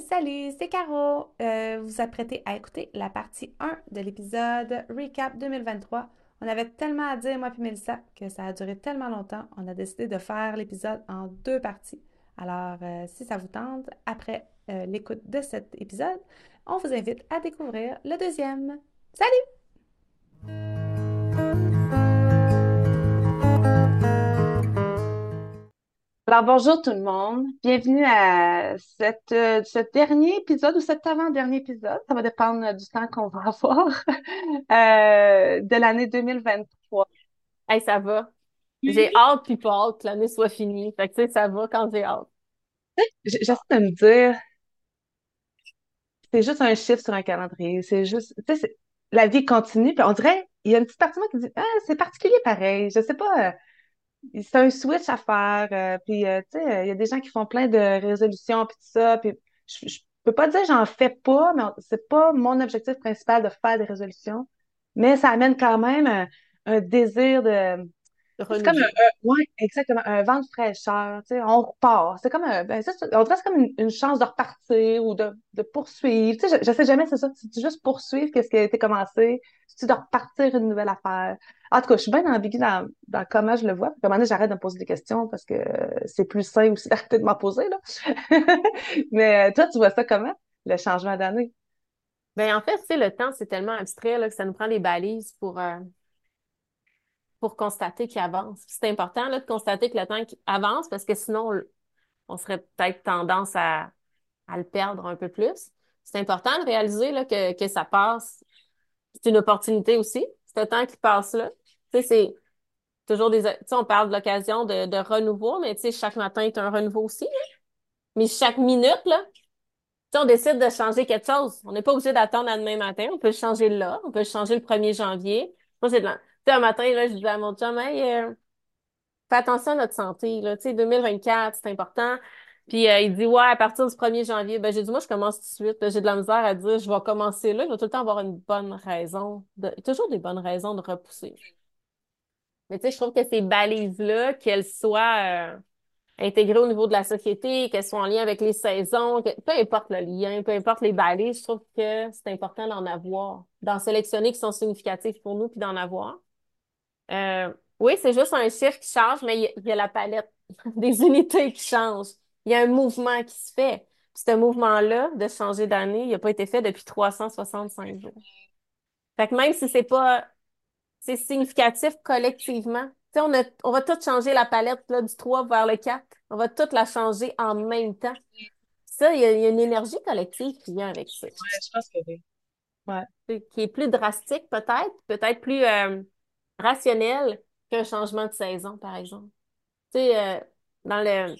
Salut, c'est Caro. Euh, vous vous apprêtez à écouter la partie 1 de l'épisode Recap 2023. On avait tellement à dire, moi et Mélissa, que ça a duré tellement longtemps, on a décidé de faire l'épisode en deux parties. Alors, euh, si ça vous tente, après euh, l'écoute de cet épisode, on vous invite à découvrir le deuxième. Salut! Alors, bonjour tout le monde. Bienvenue à cette, euh, ce dernier épisode ou cet avant-dernier épisode. Ça va dépendre du temps qu'on va avoir euh, de l'année 2023. Hey, ça va. J'ai hâte puis pas hâte que l'année soit finie. Fait que, tu sais, ça va quand j'ai hâte. J'essaie de me dire, c'est juste un chiffre sur un calendrier. C'est juste, tu sais, la vie continue. Puis on dirait, il y a une petite partie de moi qui dit, ah, c'est particulier pareil. Je sais pas, euh, c'est un switch à faire. euh, puis, euh, tu sais, euh, il y a des gens qui font plein de résolutions puis tout ça. Puis, je, je peux pas dire j'en fais pas, mais c'est pas mon objectif principal de faire des résolutions. Mais ça amène quand même un, un désir de, c'est comme un, ouais, exactement, un vent de fraîcheur, tu sais, on repart. C'est comme un, ben, ça, on dirait c'est comme une, une chance de repartir ou de, de poursuivre. Tu sais, je, je sais jamais, c'est ça. C'est juste poursuivre qu'est-ce qui a été commencé, c'est de repartir une nouvelle affaire? En tout cas, je suis bien ambiguë dans, dans comment je le vois. Puis, à un moment donné, j'arrête de me poser des questions parce que c'est plus sain aussi d'arrêter de m'en poser, là. Mais toi, tu vois ça comment, le changement d'année? Ben, en fait, tu sais, le temps, c'est tellement abstrait, là, que ça nous prend des balises pour, euh, pour constater qu'il avance. C'est important, là, de constater que le temps avance parce que sinon, on, serait peut-être tendance à, à le perdre un peu plus. C'est important de réaliser, là, que, que ça passe. C'est une opportunité aussi. C'est le temps qui passe là. Tu sais, c'est toujours des, tu sais, on parle de l'occasion de, de renouveau, mais tu sais, chaque matin est un renouveau aussi. là. Mais chaque minute, là, on décide de changer quelque chose, on n'est pas obligé d'attendre à demain matin. On peut changer là. On peut changer le 1er janvier. De un matin, là, je disais à mon chum, hey, euh, fais attention à notre santé, là. Tu sais, 2024, c'est important. Puis, euh, il dit, ouais, à partir du 1er janvier. Ben, j'ai dit, moi, je commence tout de suite. Ben, J'ai de la misère à dire, je vais commencer là. Il va tout le temps avoir une bonne raison de... toujours des bonnes raisons de repousser. Mais tu sais, je trouve que ces balises-là, qu'elles soient, euh, intégrées au niveau de la société, qu'elles soient en lien avec les saisons, que- peu importe le lien, peu importe les balises, je trouve que c'est important d'en avoir, d'en sélectionner qui sont significatifs pour nous, puis d'en avoir. Euh, oui, c'est juste un chiffre qui change, mais il y, a il y a la palette des unités qui change. Il y a un mouvement qui se fait. Puis ce mouvement-là de changer d'année, il n'a pas été fait depuis 365 jours. Fait que même si c'est pas c'est significatif collectivement. Tu sais, on a, on va tout changer la palette là, du 3 vers le 4. On va toute la changer en même temps. Ça, il y a, il y a une énergie collective qui vient avec ça. Ouais, je pense que oui. Ouais. Qui est plus drastique peut-être, peut-être plus euh, rationnel qu'un changement de saison, par exemple. Tu sais, euh, dans le,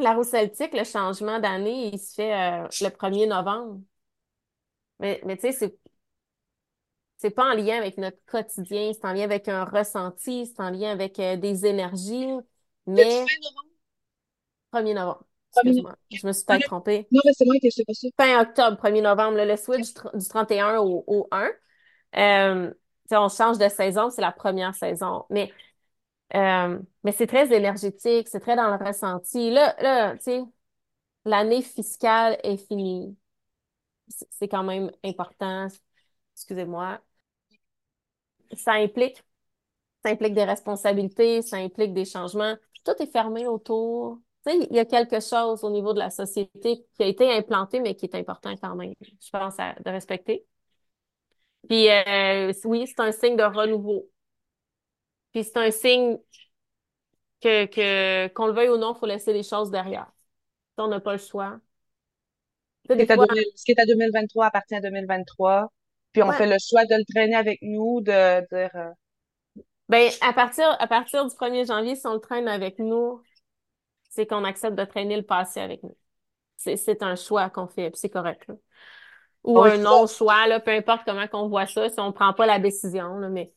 la roue celtique, le changement d'année, il se fait euh, le 1er novembre. Mais, mais tu sais, c'est C'est pas en lien avec notre quotidien, c'est en lien avec un ressenti, c'est en lien avec euh, des énergies, mais fin novembre? 1er novembre, excuse-moi, je me suis peut-être trompée. Non, mais c'est moi qui pas ça. Fin octobre, 1er novembre, là, le switch du, tr- du 31 au, au 1. Euh, tu sais, on change de saison, c'est la première saison, mais, euh, mais c'est très énergétique, c'est très dans le ressenti. Là, là, tu sais, l'année fiscale est finie. C'est quand même important, excusez-moi. Ça implique Ça implique des responsabilités, ça implique des changements. Tout est fermé autour. Il y a quelque chose au niveau de la société qui a été implanté, mais qui est important quand même, je pense, de respecter. Puis euh, oui, c'est un signe de renouveau. Puis c'est un signe que, que qu'on le veuille ou non, il faut laisser les choses derrière. On n'a pas le choix. Sais, qui fois, 2000 ce qui est à 2023 appartient à 2023. Puis on ouais, fait le choix de le traîner avec nous, de dire euh, ben, à partir, à partir du 1er janvier, si on le traîne avec nous, c'est qu'on accepte de traîner le passé avec nous. C'est, c'est un choix qu'on fait, puis c'est correct, là. Ou un non-choix, là, peu importe comment qu'on voit ça, si on prend pas la décision, là, mais,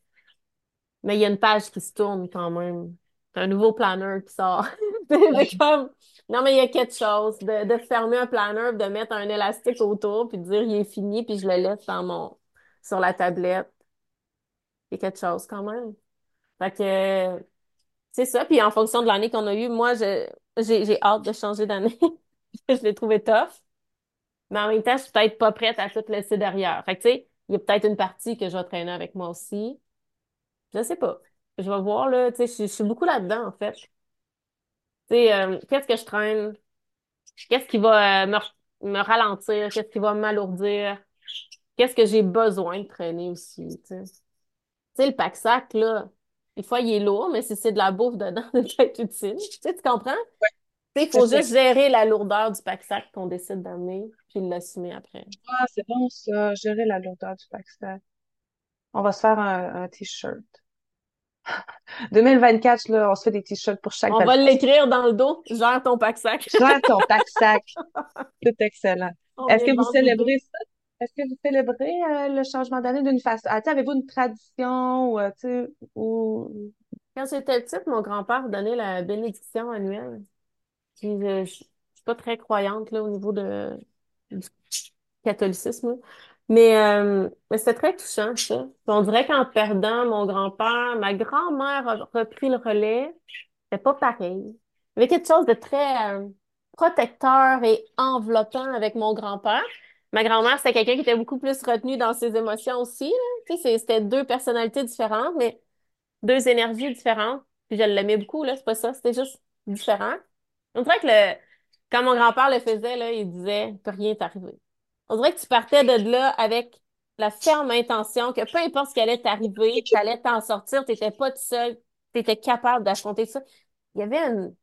mais il y a une page qui se tourne quand même. C'est un nouveau planeur qui sort. C'est comme, non, mais il y a quelque chose de, de fermer un planeur, de mettre un élastique autour, puis de dire il est fini, puis je le laisse dans mon, sur la tablette. Il y a quelque chose quand même. Fait que, c'est ça. Puis en fonction de l'année qu'on a eue, moi, je, j'ai, j'ai hâte de changer d'année. Je l'ai trouvé tough. Mais en même temps, je suis peut-être pas prête à tout laisser derrière. Fait que, tu sais, il y a peut-être une partie que je vais traîner avec moi aussi. Je sais pas. Je vais voir, là, tu sais, je, suis beaucoup là-dedans, en fait. Tu sais, euh, qu'est-ce que je traîne? Qu'est-ce qui va euh, me, me ralentir? Qu'est-ce qui va m'alourdir? Qu'est-ce que j'ai besoin de traîner aussi, tu sais? Le pack-sac, là, des fois, il est lourd, mais si c'est de la bouffe dedans, ça peut être utile. Tu sais, tu comprends? Il faut juste gérer la lourdeur du pack-sac qu'on décide d'amener, puis l'assumer après. Ah, c'est bon ça, gérer la lourdeur du pack-sac. On va se faire un, un t-shirt. 2024, là, on se fait des t-shirts pour chaque On va l'écrire dans le dos, gère ton pack-sac. Gère ton pack-sac. C'est excellent. Est-ce que vous célébrez ça? Est-ce que vous célébrez euh, le changement d'année d'une façon? Ah, avez-vous une tradition ou, euh, ou... Quand j'étais petite, mon grand-père donnait la bénédiction annuelle. Puis je, je, je suis pas très croyante là, au niveau de, du catholicisme. Mais, euh, mais c'était très touchant, ça. On dirait qu'en perdant mon grand-père, ma grand-mère a repris le relais. C'était pas pareil. Il y avait quelque chose de très euh, protecteur et enveloppant avec mon grand-père. Ma grand-mère, c'était quelqu'un qui était beaucoup plus retenu dans ses émotions aussi. Tu sais, c'était deux personnalités différentes, mais deux énergies différentes. Puis je l'aimais beaucoup, là, c'est pas ça, c'était juste différent. On dirait que le, quand mon grand-père le faisait, là, il disait, peut rien t'arriver. On dirait que tu partais de là avec la ferme intention que peu importe ce qui allait t'arriver, t'allais t'en sortir, t'étais pas tout seul, t'étais capable d'affronter ça. Il y avait une,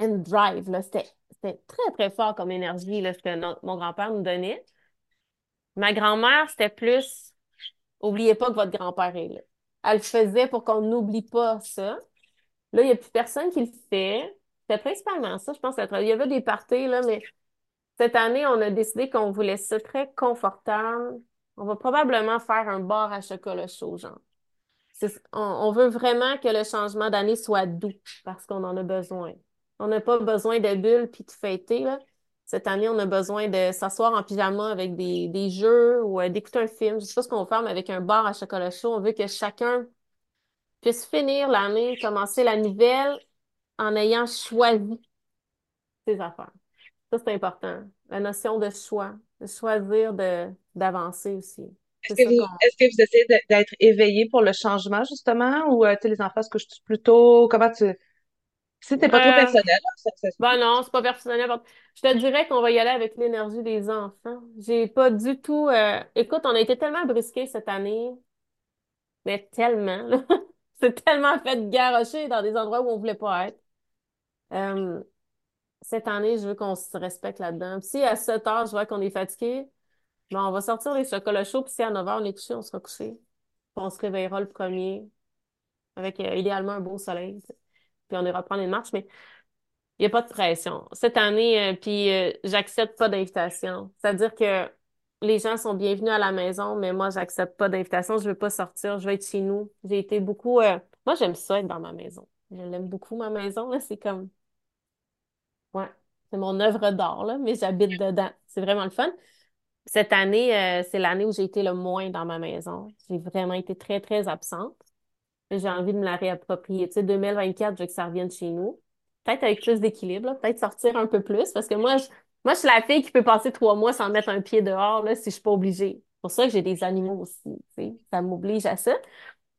une drive, là, c'était, très, très fort comme énergie, là, ce que mon grand-père nous donnait. Ma grand-mère, c'était plus, oubliez pas que votre grand-père est là. Elle le faisait pour qu'on n'oublie pas ça. Là, il n'y a plus personne qui le fait. C'était principalement ça, je pense. Il y avait des parties, là, mais cette année, on a décidé qu'on voulait ça très confortable. On va probablement faire un bar à chocolat chaud, genre. On, on veut vraiment que le changement d'année soit doux parce qu'on en a besoin. On n'a pas besoin de bulles puis de fêter, là. Cette année, on a besoin de s'asseoir en pyjama avec des, des jeux ou euh, d'écouter un film. Je sais pas ce qu'on va faire, mais avec un bar à chocolat chaud, on veut que chacun puisse finir l'année, commencer la nouvelle en ayant choisi ses affaires. Ça, c'est important. La notion de choix, de choisir de, d'avancer aussi. Est-ce que vous, qu'on... est-ce que vous essayez de- d'être éveillé pour le changement, justement, ou, euh, tu les enfants se couchent plus tôt? Comment tu... Si t'es pas trop Euh, personnel, là, ça, ça ben non, c'est pas personnel. Je te dirais qu'on va y aller avec l'énergie des enfants. J'ai pas du tout... euh, Écoute, on a été tellement brusqués cette année, mais tellement, là. C'est tellement fait garrocher dans des endroits où on voulait pas être. Euh, cette année, je veux qu'on se respecte là-dedans. Si à 7 heures, je vois qu'on est fatigué, ben on va sortir les chocolats chauds, puis si à 9 heures, on est couché, on sera couché. On se réveillera le premier avec euh, idéalement un beau soleil. Puis on ira prendre une marche, mais il n'y a pas de pression. Cette année, euh, puis j'accepte pas d'invitation. C'est-à-dire que les gens sont bienvenus à la maison, mais moi, j'accepte pas d'invitation. Je veux pas sortir, je veux être chez nous. J'ai été beaucoup... Moi, j'aime ça être dans ma maison. Je l'aime beaucoup, ma maison. C'est comme... Ouais, c'est mon œuvre d'art, là, mais j'habite dedans. C'est vraiment le fun. Cette année, euh, c'est l'année où j'ai été le moins dans ma maison. J'ai vraiment été très, très absente. J'ai envie de me la réapproprier. Tu sais, 2024, je veux que ça revienne chez nous. Peut-être avec plus d'équilibre. Peut-être sortir un peu plus. Parce que moi, je, moi, je suis la fille qui peut passer trois mois sans mettre un pied dehors, là, si je suis pas obligée. C'est pour ça que j'ai des animaux aussi, tu sais. Ça m'oblige à ça.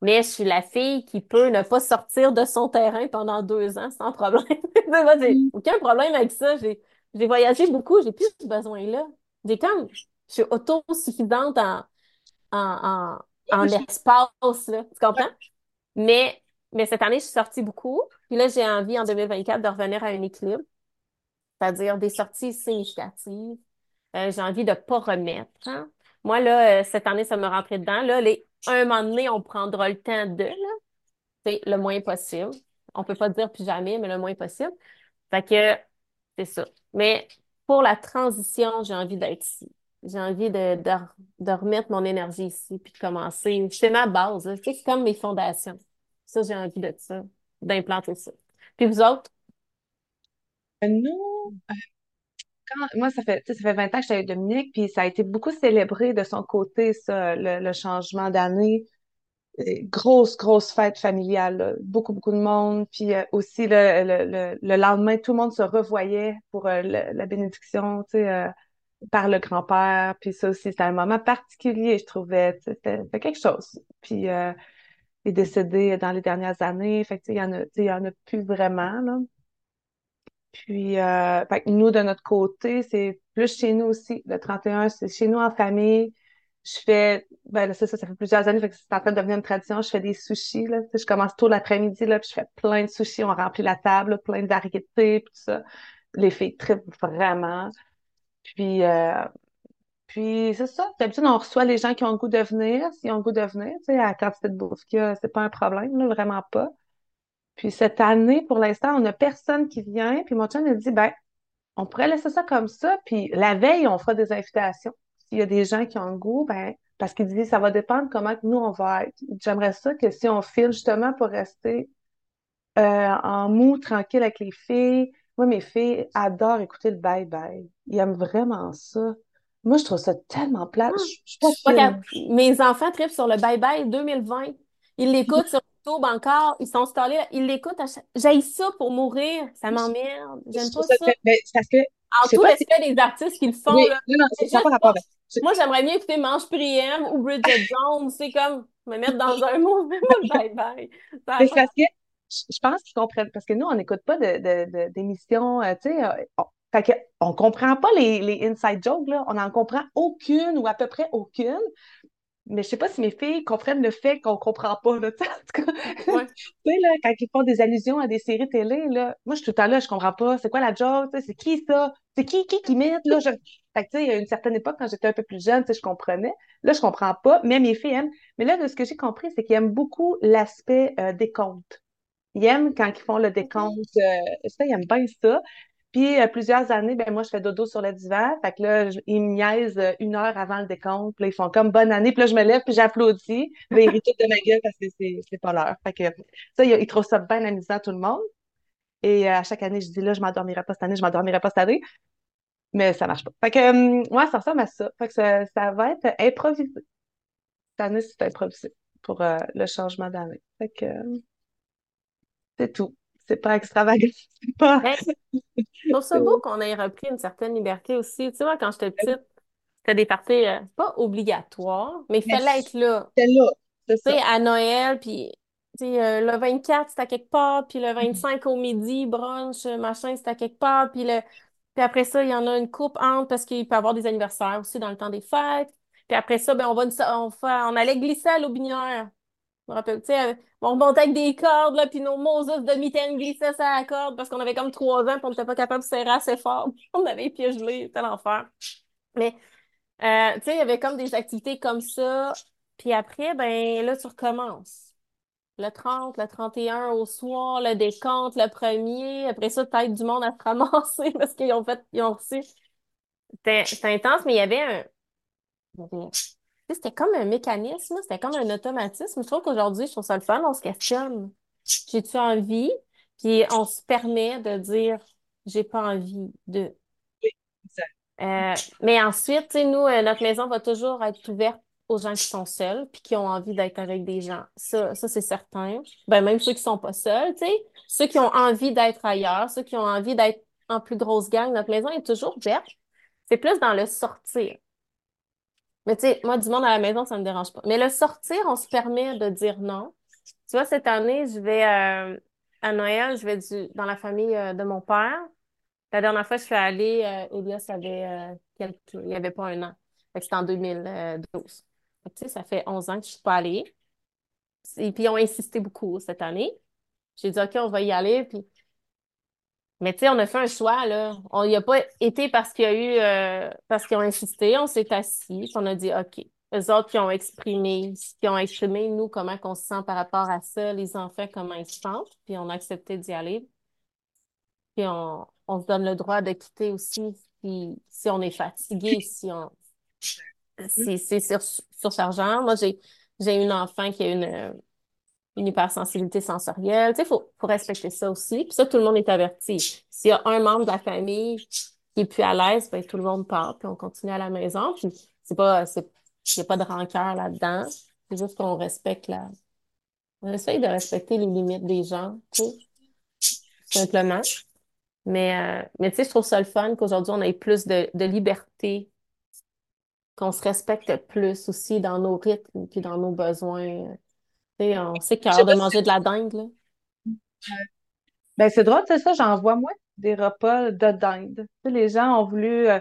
Mais je suis la fille qui peut ne pas sortir de son terrain pendant deux ans sans problème. Moi, j'ai Mm. aucun problème avec ça. J'ai, j'ai voyagé beaucoup, j'ai plus ce besoin-là. J'ai comme, je suis autosuffisante en, en, en, en espace, là. Tu comprends? Mais, mais cette année, je suis sortie beaucoup. Puis là, j'ai envie en 2024 de revenir à un équilibre, c'est-à-dire des sorties significatives. Euh, j'ai envie de pas remettre. hein. Moi, là, euh, cette année, ça me rentrait dedans. Là, les, un moment donné, on prendra le temps de, sais, le moins possible. On peut pas dire plus jamais, mais le moins possible. Fait que c'est ça. Mais pour la transition, j'ai envie d'être ici. J'ai envie de, de, de remettre mon énergie ici, puis de commencer. C'est ma base, c'est comme mes fondations. Ça, j'ai envie de ça, d'implanter ça. Puis vous autres? Nous, moi, ça fait, ça fait 20 ans que j'étais avec Dominique, puis ça a été beaucoup célébré de son côté, ça, le, le changement d'année. Euh, Grosse, grosse fête familiale, là. Beaucoup, beaucoup de monde. Puis euh, aussi, le, le, le, le lendemain, tout le monde se revoyait pour euh, la bénédiction, tu sais. par le grand-père. Puis ça aussi, c'était un moment particulier, je trouvais. C'était quelque chose. Puis il est décédé dans les dernières années. Fait que, il y en a, y en a plus vraiment, là. Puis, euh, fait nous, de notre côté, c'est plus chez nous aussi. Le 31, c'est chez nous en famille. Je fais, ben là, ça, ça, fait plusieurs années, fait que c'est en train de devenir une tradition. Je fais des sushis, là. Je commence tôt l'après-midi, là, puis je fais plein de sushis. On remplit la table, plein de tout ça. Les filles trippent vraiment. Puis, euh, puis c'est ça. D'habitude, on reçoit les gens qui ont le goût de venir, s'ils ont le goût de venir. Tu sais, à la quantité de bouffe qu'il y a, c'est pas un problème, là, vraiment pas. Puis cette année, pour l'instant, on n'a personne qui vient. Puis mon chum a dit, ben, on pourrait laisser ça comme ça. Puis la veille, on fera des invitations. S'il y a des gens qui ont le goût, ben, parce qu'il dit, ça va dépendre comment nous, on va être. J'aimerais ça que si on file justement pour rester euh, en mou, tranquille avec les filles. Moi, mes filles adorent écouter le bye-bye. Ils aiment vraiment ça. Moi, je trouve ça tellement plate. Ah, Je, je suis pas mes enfants tripent sur le Bye Bye 2020. Ils l'écoutent sur Encore. Ils sont installés. Ils l'écoutent. Chaque... J'haïs ça pour mourir. Ça m'emmerde. J'aime pas ça ça. mais c'est parce que, En tout pas si, respect des artistes qui le font, oui, là. non, non, C'est ça n'a pas juste pas. rapport. Je- Moi, j'aimerais mieux écouter Mange Priem ou Bridget Jones. C'est comme me mettre dans un mauvais Bye Bye. C'est parce que je pense qu'ils comprennent, parce que nous, on n'écoute pas de, de, de- d'émissions, euh, tu sais, euh, on, fait que on comprend pas les, les inside jokes, là. On n'en comprend aucune ou à peu près aucune. Mais je sais pas si mes filles comprennent le fait qu'on comprend pas, là, en tout cas. Ouais. Tu sais, là, quand ils font des allusions à des séries télé, là, moi, je suis tout le temps là, je comprends pas. C'est quoi la joke? C'est qui ça? C'est qui qui qui imite, là? Je... Fait que, tu sais, il y a une certaine époque, quand j'étais un peu plus jeune, tu sais, je comprenais. Là, je comprends pas, mais mes filles aiment. Mais là, de ce que j'ai compris, c'est qu'ils aiment beaucoup l'aspect euh, décompte. Ils aiment quand ils font le décompte. euh, ça, ils aiment bien ça. Euh, plusieurs années, ben moi, je fais dodo sur le divan. Fait que là, ils me niaisent euh, une heure avant le décompte. Puis là, ils font comme bonne année. Puis là, je me lève, puis j'applaudis. Puis ils rient tout de ma gueule parce que c'est pas l'heure. Fait que ça, ils, trouvent ça bien amusant, tout le monde. Et euh, à chaque année, je dis là, je m'endormirai pas cette année, je m'endormirai pas cette année. Mais ça marche pas. Fait que, ouais, ça ressemble à ça. Fait que ça, ça va être improvisé. Cette année, c'est improvisé pour le changement d'année. Fait que euh, c'est tout. C'est pas extravagant. C'est pas. Ben, je trouve ça beau qu'on ait repris une certaine liberté aussi. Tu moi, quand j'étais petite, c'était des parties euh, pas obligatoires, mais il fallait être là. c'était là. C'est Tu sais, ça. à Noël, puis euh, le 24, c'était à quelque part, puis le 25 au midi, brunch, machin, c'était à quelque part, puis le... puis après ça, il y en a une coupe entre parce qu'il peut y avoir des anniversaires aussi dans le temps des fêtes. Puis après ça, ben, on va on, fait- on allait glisser à l'Aubinière. Je me rappelle, tu sais, euh, on remontait avec des cordes, là, puis nos Moses de mitaine glissaient sur la corde parce qu'on avait comme trois ans, puis on n'était pas capable de serrer assez fort. On avait les c'était l'enfer. Mais euh, tu sais, il y avait comme des activités comme ça. Puis après, ben là, tu recommences. Le 30, le 31 au soir, le décompte, le premier. Après ça, peut-être du monde à se ramasser parce qu'ils ont fait, ils ont reçu. C'était intense, mais il y avait un. C'était comme un mécanisme, c'était comme un automatisme. Je trouve qu'aujourd'hui, je trouve ça le fun, on se questionne. J'ai-tu envie? Puis on se permet de dire, j'ai pas envie de. Oui. Euh, mais ensuite, nous, euh, notre maison va toujours être ouverte aux gens qui sont seuls puis qui ont envie d'être avec des gens. Ça, ça c'est certain. Ben, même ceux qui sont pas seuls, tu sais, ceux qui ont envie d'être ailleurs, ceux qui ont envie d'être en plus grosse gang, notre maison est toujours ouverte. C'est plus dans le sortir. Mais tu sais, moi, du monde à la maison, ça me dérange pas. Mais le sortir, on se permet de dire non. Tu vois, cette année, je vais euh, à Noël, je vais du, dans la famille euh, de mon père. La dernière fois je suis allée, euh, Elias avait euh, quelques... Il n'y avait pas un an. C'était en 2012. Fait que, tu sais, ça fait 11 ans que je suis pas allée. Et puis, ils ont insisté beaucoup cette année. J'ai dit, OK, on va y aller. Puis... Mais tu sais, on a fait un choix, là. On n'y a pas été parce qu'il y a eu... euh, parce qu'ils ont insisté. On s'est assis. Puis on a dit, OK. Eux autres qui ont exprimé, qui ont exprimé, nous, comment on se sent par rapport à ça, les enfants, comment ils se sentent. Puis on a accepté d'y aller. Puis on, on se donne le droit de quitter aussi si, si on est fatigué, si on si c'est sur, surchargeant. Moi, j'ai j'ai une enfant qui a une, une hypersensibilité sensorielle. Tu sais, faut, faut respecter ça aussi. Puis ça, tout le monde est averti. S'il y a un membre de la famille qui est plus à l'aise, ben tout le monde part, puis on continue à la maison. Puis c'est pas, il n'y a pas de rancœur là-dedans. C'est juste qu'on respecte la, on essaye de respecter les limites des gens, sais, simplement. Mais, euh, mais tu sais, je trouve ça le fun qu'aujourd'hui, on ait plus de, de liberté, qu'on se respecte plus aussi dans nos rythmes puis dans nos besoins. Tu sais, on sait qu'il y a de si manger de la dinde, là. Ben, c'est drôle, c'est ça, j'en vois moins des repas de dinde. Tu sais, les gens ont voulu, euh,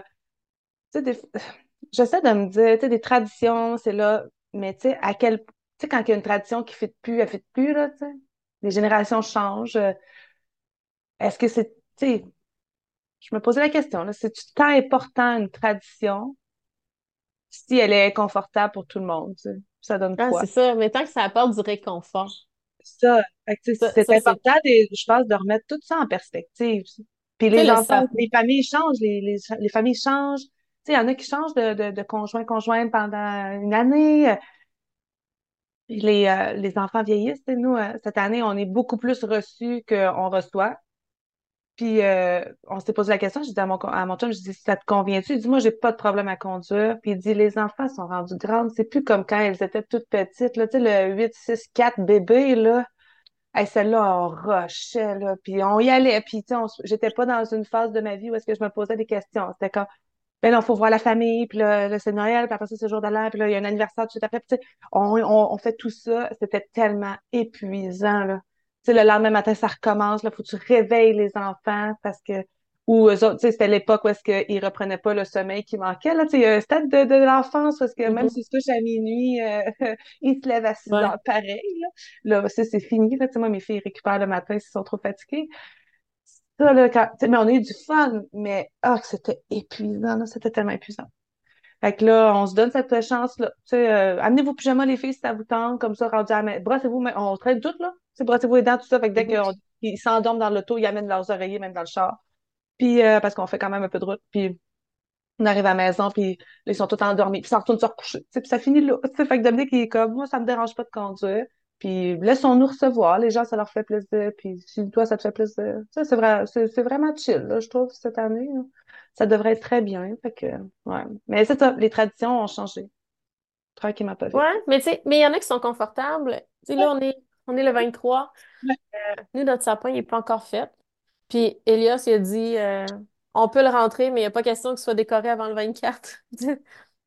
tu sais, des- j'essaie de me dire, tu sais, des traditions, c'est là, mais tu sais, à quel, tu sais, quand il y a une tradition qui ne fit plus, elle ne fit plus, là, tu sais. Les générations changent. euh, Est-ce que c'est, tu sais, je me posais la question, là, c'est tant important une tradition si elle est confortable pour tout le monde, tu sais? Ça donne Ah, quoi? c'est ça. Mais tant que ça apporte du réconfort. Ça, c'est important, de- je pense, de remettre tout ça en perspective. Puis les le enfants, les familles changent, les, les, les familles changent. Tu sais, il y en a qui changent de, de, de conjoint conjoint pendant une année. Les, euh, les enfants vieillissent. Nous, euh, cette année, on est beaucoup plus reçus qu'on reçoit. Puis euh, on s'est posé la question, je dis à mon, à mon chum, je dis, ça te convient-tu? Il dit, moi, j'ai pas de problème à conduire. Puis il dit, les enfants sont rendus grands. C'est plus comme quand elles étaient toutes petites. Là, tu sais, le 8, 6, 4 bébé, là. Hey, celle-là, on rushait, là, puis on y allait, puis tu sais, j'étais pas dans une phase de ma vie où est-ce que je me posais des questions. C'était comme, ben non, faut voir la famille, puis là, là, c'est Noël, puis après ça, c'est jour de puis là, il y a un anniversaire tout de suite après, puis on, on, on fait tout ça, c'était tellement épuisant, là. Le lendemain matin, ça recommence, là, faut que tu réveilles les enfants, parce que, ou eux autres, c'était l'époque où est-ce qu'ils reprenaient pas le sommeil qui manquait, là, il y a un stade de, de l'enfance, parce que même Mhm. s'ils se couchent à minuit, euh, ils se lèvent à 6 Ouais. heures pareil, là. Là, ça, c'est fini, là, moi, mes filles récupèrent le matin s'ils sont trop fatiguées. Ça, là, quand, mais on a eu du fun, mais, que c'était épuisant, c'était tellement épuisant. Fait que là, on se donne cette chance-là. Tu sais, euh, amenez vos pyjamas, les filles, si ça vous tente, comme ça, rendu à la. Brossez-vous, mais on traite tout, là. Tu sais, brossez-vous les dents, tout ça. Fait que dès Mhm. qu'ils s'endorment dans l'auto, ils amènent leurs oreillers, même dans le char. Puis, euh, parce qu'on fait quand même un peu de route. Puis, on arrive à la maison, puis là, ils sont tous endormis, puis ça retourne se recoucher. Tu sais, puis ça finit là. Tu sais, fait que Dominique, il est comme, moi, ça me dérange pas de conduire. Puis, laissons-nous recevoir. Les gens, ça leur fait plaisir. Puis, si toi, ça te fait plaisir. Tu sais, c'est vrai, c'est c'est vraiment chill, là, je trouve, cette année. là. Ça devrait être très bien. Fait que, ouais. Mais c'est ça, les traditions ont changé. Tranquillement, pas vite. Ouais, mais tu sais, mais il y en a qui sont confortables. Tu sais, là, on est, on est le 23. Nous, notre sapin, il n'est pas encore fait. Puis Elias, il a dit, euh, on peut le rentrer, mais il n'y a pas question qu'il soit décoré avant le 24.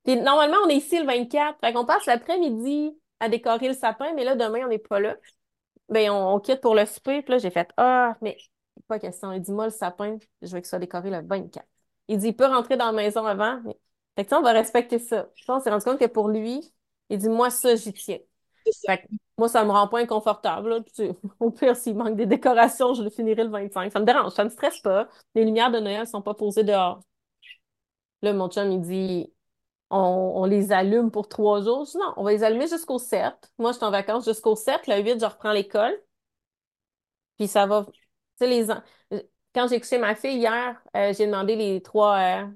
Puis normalement, on est ici le 24. Fait qu'on passe l'après-midi à décorer le sapin, mais là, demain, on n'est pas là. Ben, on, on quitte pour le souper. Puis là, j'ai fait, ah, mais pas question. Il dit, moi, le sapin, je veux qu'il soit décoré le 24. Il dit, il peut rentrer dans la maison avant. Mais... Fait que, tu sais, on va respecter ça. Je pense qu'on s'est rendu compte que pour lui, il dit, moi, ça, j'y tiens. Ça. Fait que moi, ça me rend pas inconfortable. là. Tu au pire, s'il manque des décorations, je le finirai le 25. Ça me dérange, ça me stresse pas. Les lumières de Noël sont pas posées dehors. Là, mon chum, il dit, on, on les allume pour trois jours. Je dis, non, on va les allumer jusqu'au 7. Moi, je suis en vacances jusqu'au 7. Le 8, je reprends l'école. Puis ça va. Tu sais, les Quand j'ai couché ma fille hier, euh, j'ai demandé les trois, euh,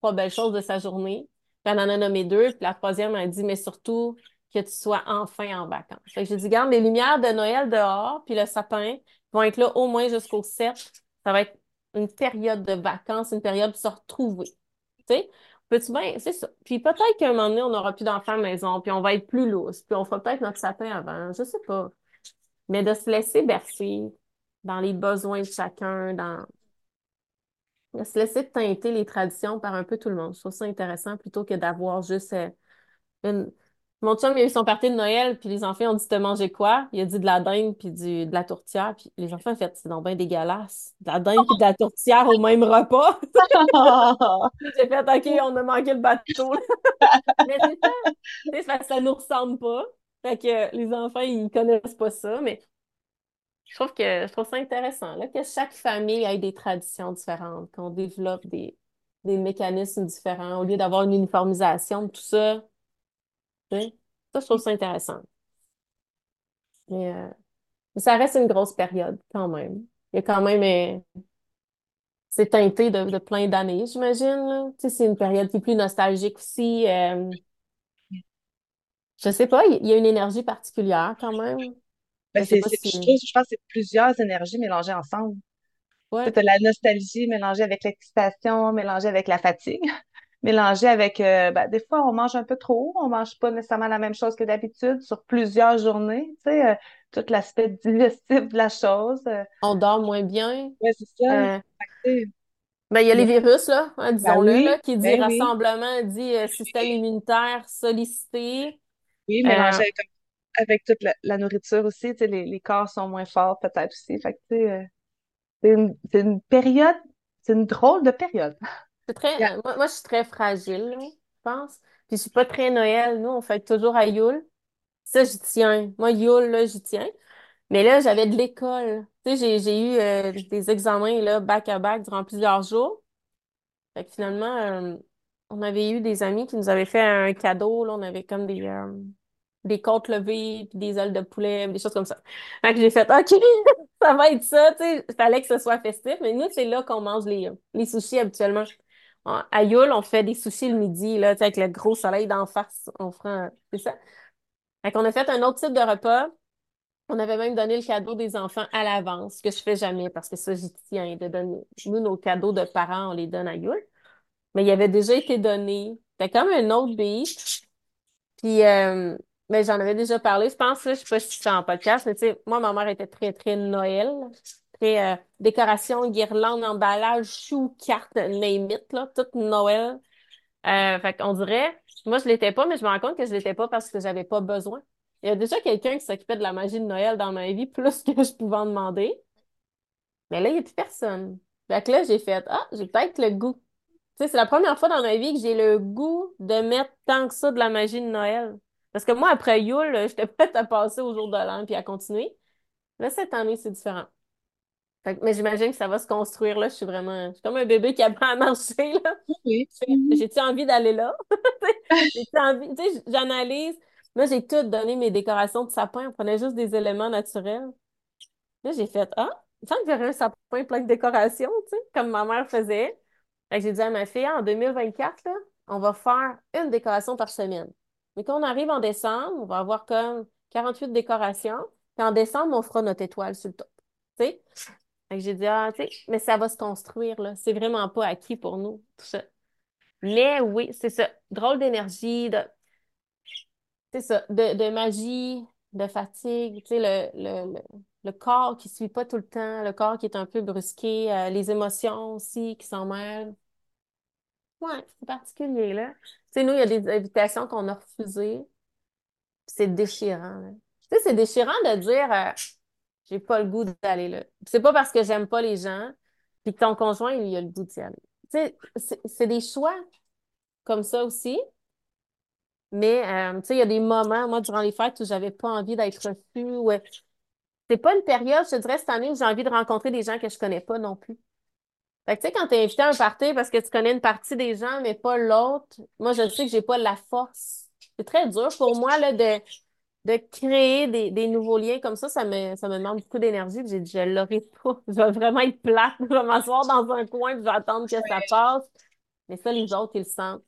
trois belles choses de sa journée. Puis elle en a nommé deux. Puis la troisième, elle a dit, mais surtout que tu sois enfin en vacances. Fait que j'ai dit, garde les lumières de Noël dehors, puis le sapin vont être là au moins jusqu'au 7. Ça va être une période de vacances, une période de se retrouver. Tu sais? Peux-tu bien, c'est ça. Puis peut-être qu'à un moment donné, on n'aura plus d'enfants à la maison, puis on va être plus lousse, puis on fera peut-être notre sapin avant. Je sais pas. Mais de se laisser bercer dans les besoins de chacun, dans se laisser teinter les traditions par un peu tout le monde. Je trouve ça intéressant plutôt que d'avoir juste euh, une... Mon chum, il a eu son party de Noël, puis les enfants ont dit, t'as mangé quoi? Il a dit de la dinde puis du, de la tourtière, puis les enfants ont fait, c'est donc bien dégueulasse. De la dinde puis de la tourtière au même repas. J'ai fait, OK, on a manqué le bateau. Mais c'est ça. Que ça nous ressemble pas. Fait que les enfants, ils connaissent pas ça, mais je trouve que je trouve ça intéressant là, que chaque famille ait des traditions différentes, qu'on développe des, des mécanismes différents au lieu d'avoir une uniformisation de tout ça. Ça, je trouve ça intéressant. Mais, euh, mais ça reste une grosse période quand même. Il y a quand même euh, c'est teinté de, de plein d'années, j'imagine. Tu sais, c'est une période qui est plus nostalgique aussi. euh, je sais pas, il y a une énergie particulière quand même. Ben, c'est, si. je trouve, je pense que c'est plusieurs énergies mélangées ensemble. Ouais. Tu as la nostalgie mélangée avec l'excitation, mélangée avec la fatigue, mélangée avec, euh, ben, des fois, on mange un peu trop, on mange pas nécessairement la même chose que d'habitude sur plusieurs journées, tu sais. euh, tout l'aspect digestif de la chose. Euh, On dort moins bien. ouais, c'est ça. Ben, il y a les virus, là, hein, Ben disons-le, là, oui, qui dit ben oui, rassemblement, dit euh, système immunitaire sollicité. oui, Euh, mélanger avec, avec toute la, la nourriture aussi, les, les corps sont moins forts peut-être aussi. Fait que, tu sais, euh, c'est une, période, c'est une drôle de période. c'est très, Yeah. moi, moi, je suis très fragile, je pense. Puis je suis pas très Noël. Nous, on fête toujours à Yule. Ça, j'y tiens. Moi, Yule, là, j'y tiens. Mais là, j'avais de l'école. Tu sais, j'ai, eu euh, des examens, là, back-à-back durant plusieurs jours. Fait que finalement, euh, on avait eu des amis qui nous avaient fait un cadeau. Là, on avait comme des, euh, des côtes levées, puis des ailes de poulet, des choses comme ça. Fait que j'ai fait, OK, ça va être ça. Tu sais, fallait que ce soit festif. Mais nous, c'est là qu'on mange les, les sushis habituellement. En- À Yule, on fait des sushis le midi, là, tu sais, avec le gros soleil d'en face. On fera, un- c'est ça. Fait qu'on a fait un autre type de repas. On avait même donné le cadeau des enfants à l'avance, ce que je fais jamais parce que ça, j'y tiens de donner. Nous, nos cadeaux de parents, on les donne à Yule. Mais il avait déjà été donné. C'était comme un autre beat. Puis, euh, mais j'en avais déjà parlé. Je pense, là, je sais pas si c'est en podcast, mais tu sais, moi, ma mère était très, très Noël. Très euh, décoration, guirlande, emballage, choux, cartes, name it, là, tout Noël. Euh, fait qu'on dirait, moi, je l'étais pas, mais je me rends compte que je l'étais pas parce que j'avais pas besoin. Il y a déjà quelqu'un qui s'occupait de la magie de Noël dans ma vie, plus que je pouvais en demander. Mais là, il n'y a plus personne. Fait que là, j'ai fait, ah, j'ai peut-être le goût. Tu sais, c'est la première fois dans ma vie que j'ai le goût de mettre tant que ça de la magie de Noël. Parce que moi, après Yule, j'étais prête à passer au jour de l'an puis à continuer. Là, cette année, c'est différent. Fait que- mais j'imagine que ça va se construire là. Je suis vraiment, je suis comme un bébé qui apprend à marcher là. Oui. J'ai- J'ai-tu envie d'aller là? J'ai-tu envie, tu sais, j'analyse. Moi, j'ai tout donné mes décorations de sapin. On prenait juste des éléments naturels. Là, j'ai fait, ah, il me semble que j'aurais un sapin plein de décorations, tu sais, comme ma mère faisait. Fait que j'ai dit à ma fille, Ah, en 2024, là, on va faire une décoration par semaine. Mais quand on arrive en décembre, on va avoir comme 48 décorations. Puis en décembre, on fera notre étoile sur le top. Tu sais? J'ai dit, ah, tu sais, mais ça va se construire, là. C'est vraiment pas acquis pour nous, tout ça. Mais oui, c'est ça. Drôle d'énergie, de, c'est ça, de, de magie, de fatigue, tu sais, le, le, le, le corps qui suit pas tout le temps, le corps qui est un peu brusqué, euh, les émotions aussi qui s'en mêlent. Ouais, c'est particulier, là. Tu sais, nous, il y a des invitations qu'on a refusées, c'est déchirant. Tu sais, c'est déchirant de dire, euh, j'ai pas le goût d'aller là. C'est pas parce que j'aime pas les gens, puis que ton conjoint, il a le goût d'y aller. Tu sais, c'est des choix comme ça aussi. Mais, euh, tu sais, il y a des moments, moi, durant les fêtes, où j'avais pas envie d'être reçue. Ou, euh, c'est pas une période, je dirais, cette année, où j'ai envie de rencontrer des gens que je connais pas non plus. Fait que, tu sais, quand t'es invité à un party parce que tu connais une partie des gens, mais pas l'autre, moi, je sais que j'ai pas la force. C'est très dur pour moi, là, de, de créer des, des nouveaux liens comme ça. Ça me, ça me demande beaucoup d'énergie. J'ai dit, je l'aurai pas. Je vais vraiment être plate. Je vais m'asseoir dans un coin, puis je vais attendre que ça passe. Mais ça, les autres, ils le sentent.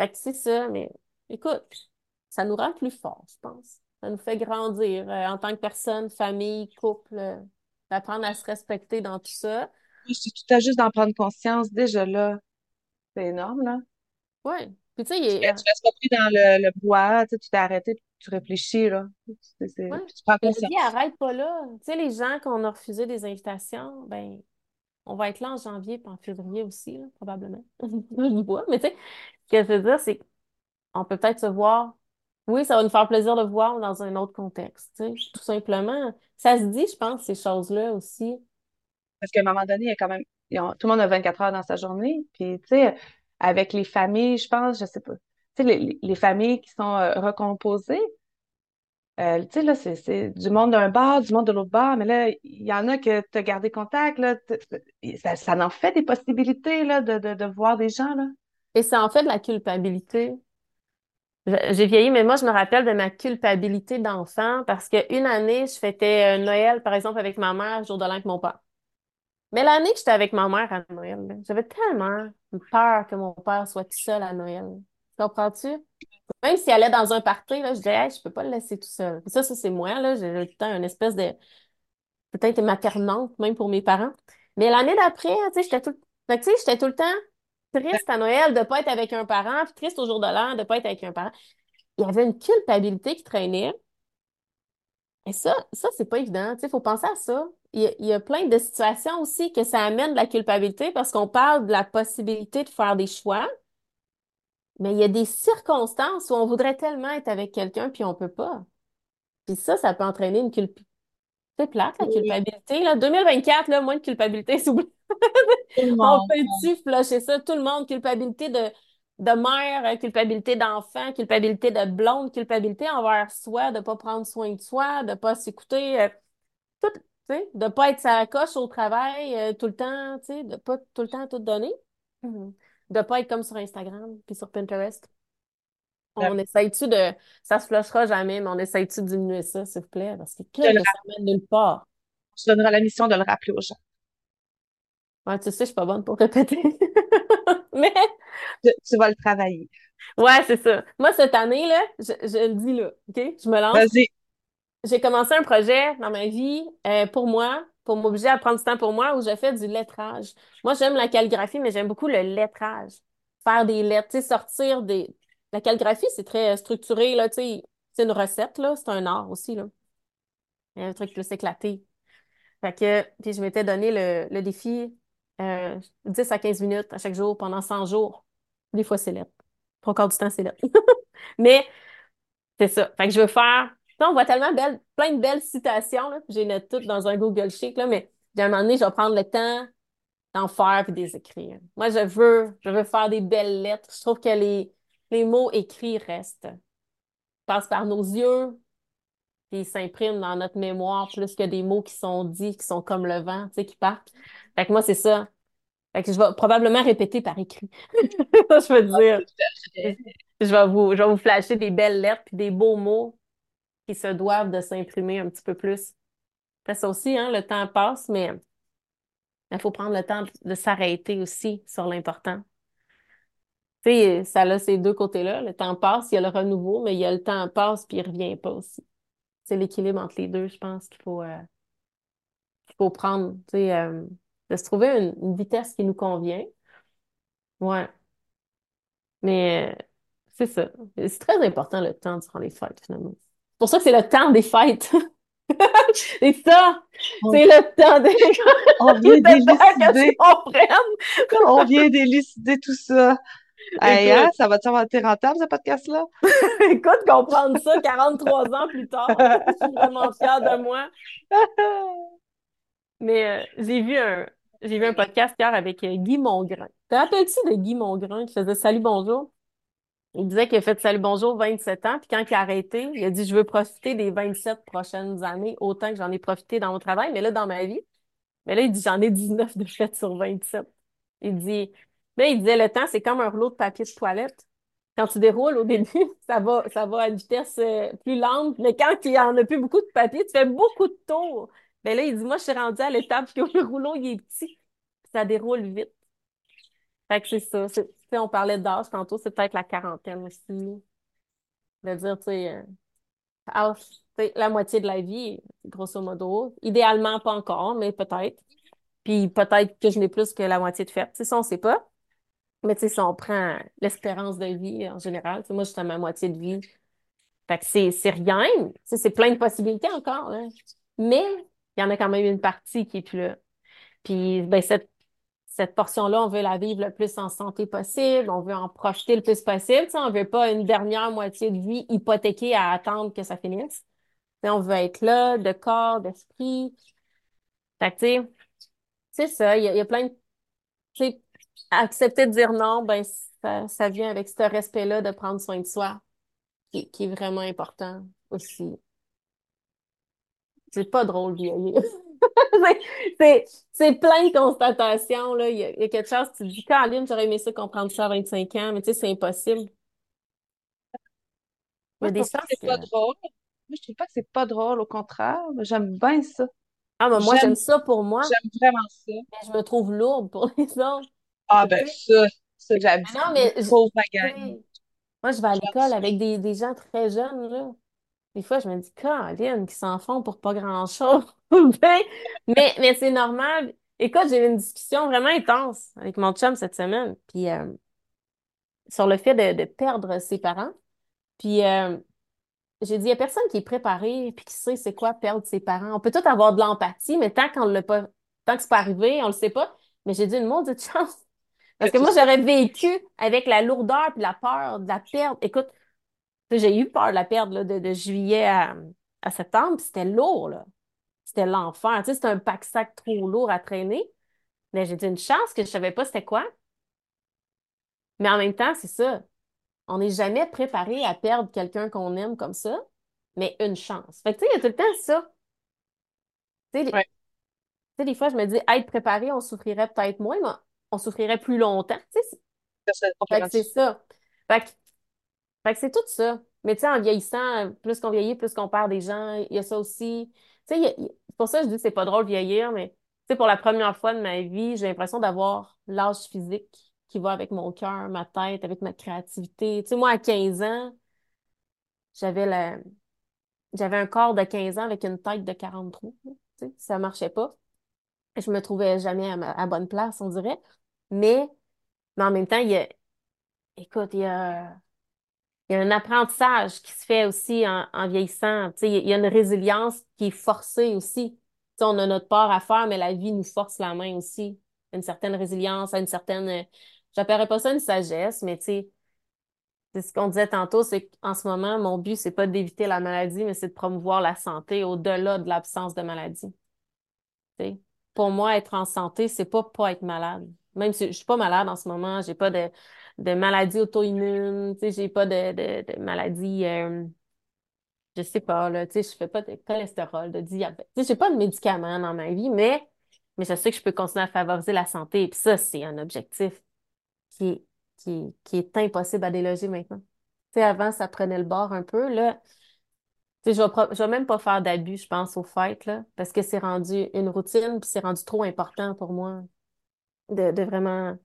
Fait que c'est ça, mais écoute, ça nous rend plus forts, je pense. Ça nous fait grandir euh, en tant que personne, famille, couple, euh, d'apprendre à se respecter dans tout ça. Suis tout à juste d'en prendre conscience déjà là. C'est énorme, là. Ouais. Puis tu sais, il Tu restes pas pris dans le, le bois, tu t'es arrêté, tu réfléchis, là. C'est, c'est- ouais. tu prends conscience. arrête pas là. Tu sais, les gens qu'on a refusé des invitations, ben, on va être là en janvier puis en février aussi, là, probablement. Je vois. Mais tu sais, ce que je veux dire, c'est qu'on peut peut-être se voir. Oui, ça va nous faire plaisir de voir dans un autre contexte, tu sais, tout simplement. Ça se dit, je pense, ces choses-là aussi. Parce qu'à un moment donné, il y a quand même, tout le monde a 24 heures dans sa journée. Puis, tu sais, avec les familles, je pense, je sais pas. Tu sais, les, les- les familles qui sont euh, recomposées, euh, tu sais, là, c'est, du monde d'un bar, du monde de l'autre bar, mais là, il y en a que tu as gardé contact, là. Ça, en fait des possibilités, là, de, de, de voir des gens, là. Et ça en fait de la culpabilité. J'ai vieilli, mais moi, je me rappelle de ma culpabilité d'enfant parce qu'une année, je fêtais euh, Noël, par exemple, avec ma mère, jour de l'an avec mon père. Mais l'année que j'étais avec ma mère à Noël, j'avais tellement peur que mon père soit tout seul à Noël. Comprends-tu? Même s'il allait dans un party, là, je disais, hey, je peux pas le laisser tout seul. Ça, ça, c'est moi, là. J'ai le temps une espèce de, peut-être maternante, même pour mes parents. Mais l'année d'après, tu sais, j'étais tout, tu sais, j'étais tout le temps triste à Noël de pas être avec un parent, puis triste au jour de l'an de pas être avec un parent. Il y avait une culpabilité qui traînait. Et ça, ça, c'est pas évident. Tu sais, faut penser à ça. Il y a, il y a plein de situations aussi que ça amène de la culpabilité parce qu'on parle de la possibilité de faire des choix, mais il y a des circonstances où on voudrait tellement être avec quelqu'un puis on peut pas. Puis ça, ça peut entraîner une culpabilité. C'est plate, la culpabilité, là. 2024, là, moins de culpabilité, s'il vous plaît. On peut-tu flusher ça? Tout le monde, culpabilité de, de mère, euh, culpabilité d'enfant, culpabilité de blonde, culpabilité envers soi, de pas prendre soin de soi, de pas s'écouter, euh, tout, sais, de pas être sa coche au travail euh, tout le temps, tu sais, de pas tout le temps tout donner. Mhm. De pas être comme sur Instagram puis sur Pinterest. On essaye-tu de, ça se flushera jamais, mais on essaye-tu de diminuer ça, s'il vous plaît, parce que, que, ça mène nulle part. je donnerai la mission de le rappeler aux gens. Ouais, tu sais, je suis pas bonne pour répéter. Mais, Tu, tu vas le travailler. ouais, c'est ça. Moi, cette année, là, je, je le dis là, OK? Je me lance. Vas-y. J'ai commencé un projet dans ma vie euh, pour moi, pour m'obliger à prendre du temps pour moi, où je fais du lettrage. Moi, j'aime la calligraphie, mais j'aime beaucoup le lettrage. Faire des lettres, sortir des... La calligraphie, c'est très structuré, là, tu sais. C'est une recette, là. C'est un art aussi, là. Il y a un truc plus éclaté. Fait que, puis je m'étais donné le, le défi euh, 10 à 15 minutes à chaque jour pendant 100 jours. Des fois, c'est lettre. Trois quarts du temps, c'est lettre. Mais c'est ça. Fait que je veux faire. On voit tellement belle, plein de belles citations, J'ai noté toutes dans un Google Sheet, là, mais à un moment donné, je vais prendre le temps d'en faire puis de les écrire. Moi, je veux, je veux faire des belles lettres. Je trouve que les, les mots écrits restent. Ils passent par nos yeux, puis ils s'impriment dans notre mémoire plus que des mots qui sont dits, qui sont comme le vent, tu sais, qui partent. Fait que moi, c'est ça. Fait que je vais probablement répéter par écrit. Ça, je veux dire. Je vais vous, je vais vous flasher des belles lettres puis des beaux mots se doivent de s'imprimer un petit peu plus. Fait ça aussi, hein, le temps passe, mais il faut prendre le temps de s'arrêter aussi sur l'important. Tu sais, ça a ces deux côtés-là. Le temps passe, il y a le renouveau, mais il y a le temps passe puis il revient pas aussi. C'est l'équilibre entre les deux, je pense qu'il faut, euh, qu'il faut prendre, tu sais, euh, de se trouver une, une vitesse qui nous convient. Ouais. Mais euh, c'est ça. C'est très important le temps durant les fêtes, finalement. C'est pour ça que c'est le temps des fêtes. C'est ça! On, C'est le temps des on vient d'élucider. On vient d'élucider tout ça. Hey, hein, ça va-tu avoir été rentable, ce podcast-là? écoute, comprendre ça 43 ans plus tard. Je suis vraiment fière de moi. Mais euh, j'ai vu un, j'ai vu un podcast hier avec euh, Guy Mongrain. Te rappelles-tu de Guy Mongrain qui faisait Salut, bonjour? Il disait qu'il a fait Salut Bonjour 27 ans, puis quand il a arrêté, il a dit Je veux profiter des 27 prochaines années autant que j'en ai profité dans mon travail, mais là, dans ma vie. Mais là, il dit J'en ai 19 de fait sur 27. Il dit il disait Le temps, c'est comme un rouleau de papier de toilette. Quand tu déroules au début, ça va, ça va à une vitesse euh, plus lente, mais quand il n'y en a plus beaucoup de papier, tu fais beaucoup de tours. Mais là, il dit Moi, je suis rendue à l'étape que le rouleau, il est petit, ça déroule vite. Fait que c'est ça. On parlait d'âge tantôt, c'est peut-être la quarantaine aussi. De dire, tu sais, euh, tu sais, la moitié de la vie, grosso modo. Idéalement, pas encore, mais peut-être. Puis peut-être que je n'ai plus que la moitié de fait. Tu sais, ça, on sait pas. Mais tu sais, si on prend l'espérance de vie en général, moi, j'étais à ma moitié de vie. Fait que c'est rien. C'est plein de possibilités encore. Mais il y en a quand même une partie qui est plus là. Puis, ben, cette cette portion-là, on veut la vivre le plus en santé possible, on veut en profiter le plus possible, on veut pas une dernière moitié de vie hypothéquée à attendre que ça finisse. On veut être là, de corps, d'esprit. Fait que, c'est ça, il y, a plein de, accepter de dire non, ben, ça, ça vient avec ce respect-là de prendre soin de soi, qui, qui est vraiment important aussi. C'est pas drôle, vieillir. C'est plein de constatations, là. Il y a, il y a quelque chose, tu te dis, Caroline, j'aurais aimé ça comprendre ça à 25 ans, mais tu sais, c'est impossible. Il y Moi, a je des trouve pas que chances c'est pas que... drôle. Moi, je trouve pas que c'est pas drôle, au contraire. J'aime bien ça. Ah, mais moi, J'aime, j'aime ça pour moi, j'aime vraiment ça. mais je me trouve lourde pour les autres. Ah, ben, ça, ça, Ah non, j'habite. mais Pauvre moi, je vais à l'école avec des, des gens très jeunes, là. Des fois, je me dis, Caroline, qui s'en font pour pas grand-chose. Ben, Mais, mais c'est normal. Écoute, j'ai eu une discussion vraiment intense avec mon chum cette semaine, puis euh, sur le fait de, de perdre ses parents. Puis, euh, j'ai dit, il n'y a personne qui est préparé puis qui sait c'est quoi perdre ses parents. On peut tout avoir de l'empathie, mais tant qu'on l'a pas, tant que c'est pas arrivé, on le sait pas. Mais j'ai dit une maudite chance. Parce que moi, j'aurais vécu avec la lourdeur puis la peur de la perte. Écoute, j'ai eu peur de la là, de, de, juillet à, à septembre, c'était lourd, là. C'était l'enfer. Tu sais, c'était un pack-sac trop lourd à traîner. Mais j'ai dit une chance que je savais pas c'était quoi. Mais en même temps, c'est ça. On n'est jamais préparé à perdre quelqu'un qu'on aime comme ça, mais une chance. Fait que, tu sais, il y a tout le temps ça. Tu sais, des fois, je me dis, être préparé, on souffrirait peut-être moins, mais on souffrirait plus longtemps. Tu sais, fait que c'est ça. Fait que, fait que c'est tout ça. Mais tu sais, en vieillissant, plus qu'on vieillit, plus qu'on perd des gens, il y a ça aussi. Tu sais, c'est pour ça que je dis que c'est pas drôle de vieillir, mais tu sais, pour la première fois de ma vie, j'ai l'impression d'avoir l'âge physique qui va avec mon cœur, ma tête, avec ma créativité. Tu sais, moi, à 15 ans, j'avais la... j'avais un corps de 15 ans avec une tête de 43. Tu sais, ça marchait pas. Je me trouvais jamais à, ma... bonne place, on dirait. Mais, mais en même temps, il y a... Écoute, il y a... Il y a un apprentissage qui se fait aussi en, vieillissant. Il y a une résilience qui est forcée aussi. On a notre part à faire, mais la vie nous force la main aussi. Une certaine résilience, une certaine J'appellerais pas ça une sagesse, mais tu c'est ce qu'on disait tantôt, c'est qu'en ce moment, mon but, c'est pas d'éviter la maladie, mais c'est de promouvoir la santé au-delà de l'absence de maladie. Pour moi, être en santé, c'est pas pas être malade. Même si je suis pas malade en ce moment, j'ai pas de, maladie auto-immune, tu sais, j'ai pas de, maladie, euh, je sais pas, là, tu sais, je fais pas de cholestérol, de diabète. Tu sais, j'ai pas de médicaments dans ma vie, mais, mais je sais que je peux continuer à favoriser la santé. Et puis ça, c'est un objectif qui est, qui, qui est impossible à déloger maintenant. Tu sais, avant, ça prenait le bord un peu. Là, tu sais, je vais, vais même pas faire d'abus, je pense, aux fêtes, là, parce que c'est rendu une routine, puis c'est rendu trop important pour moi de, de vraiment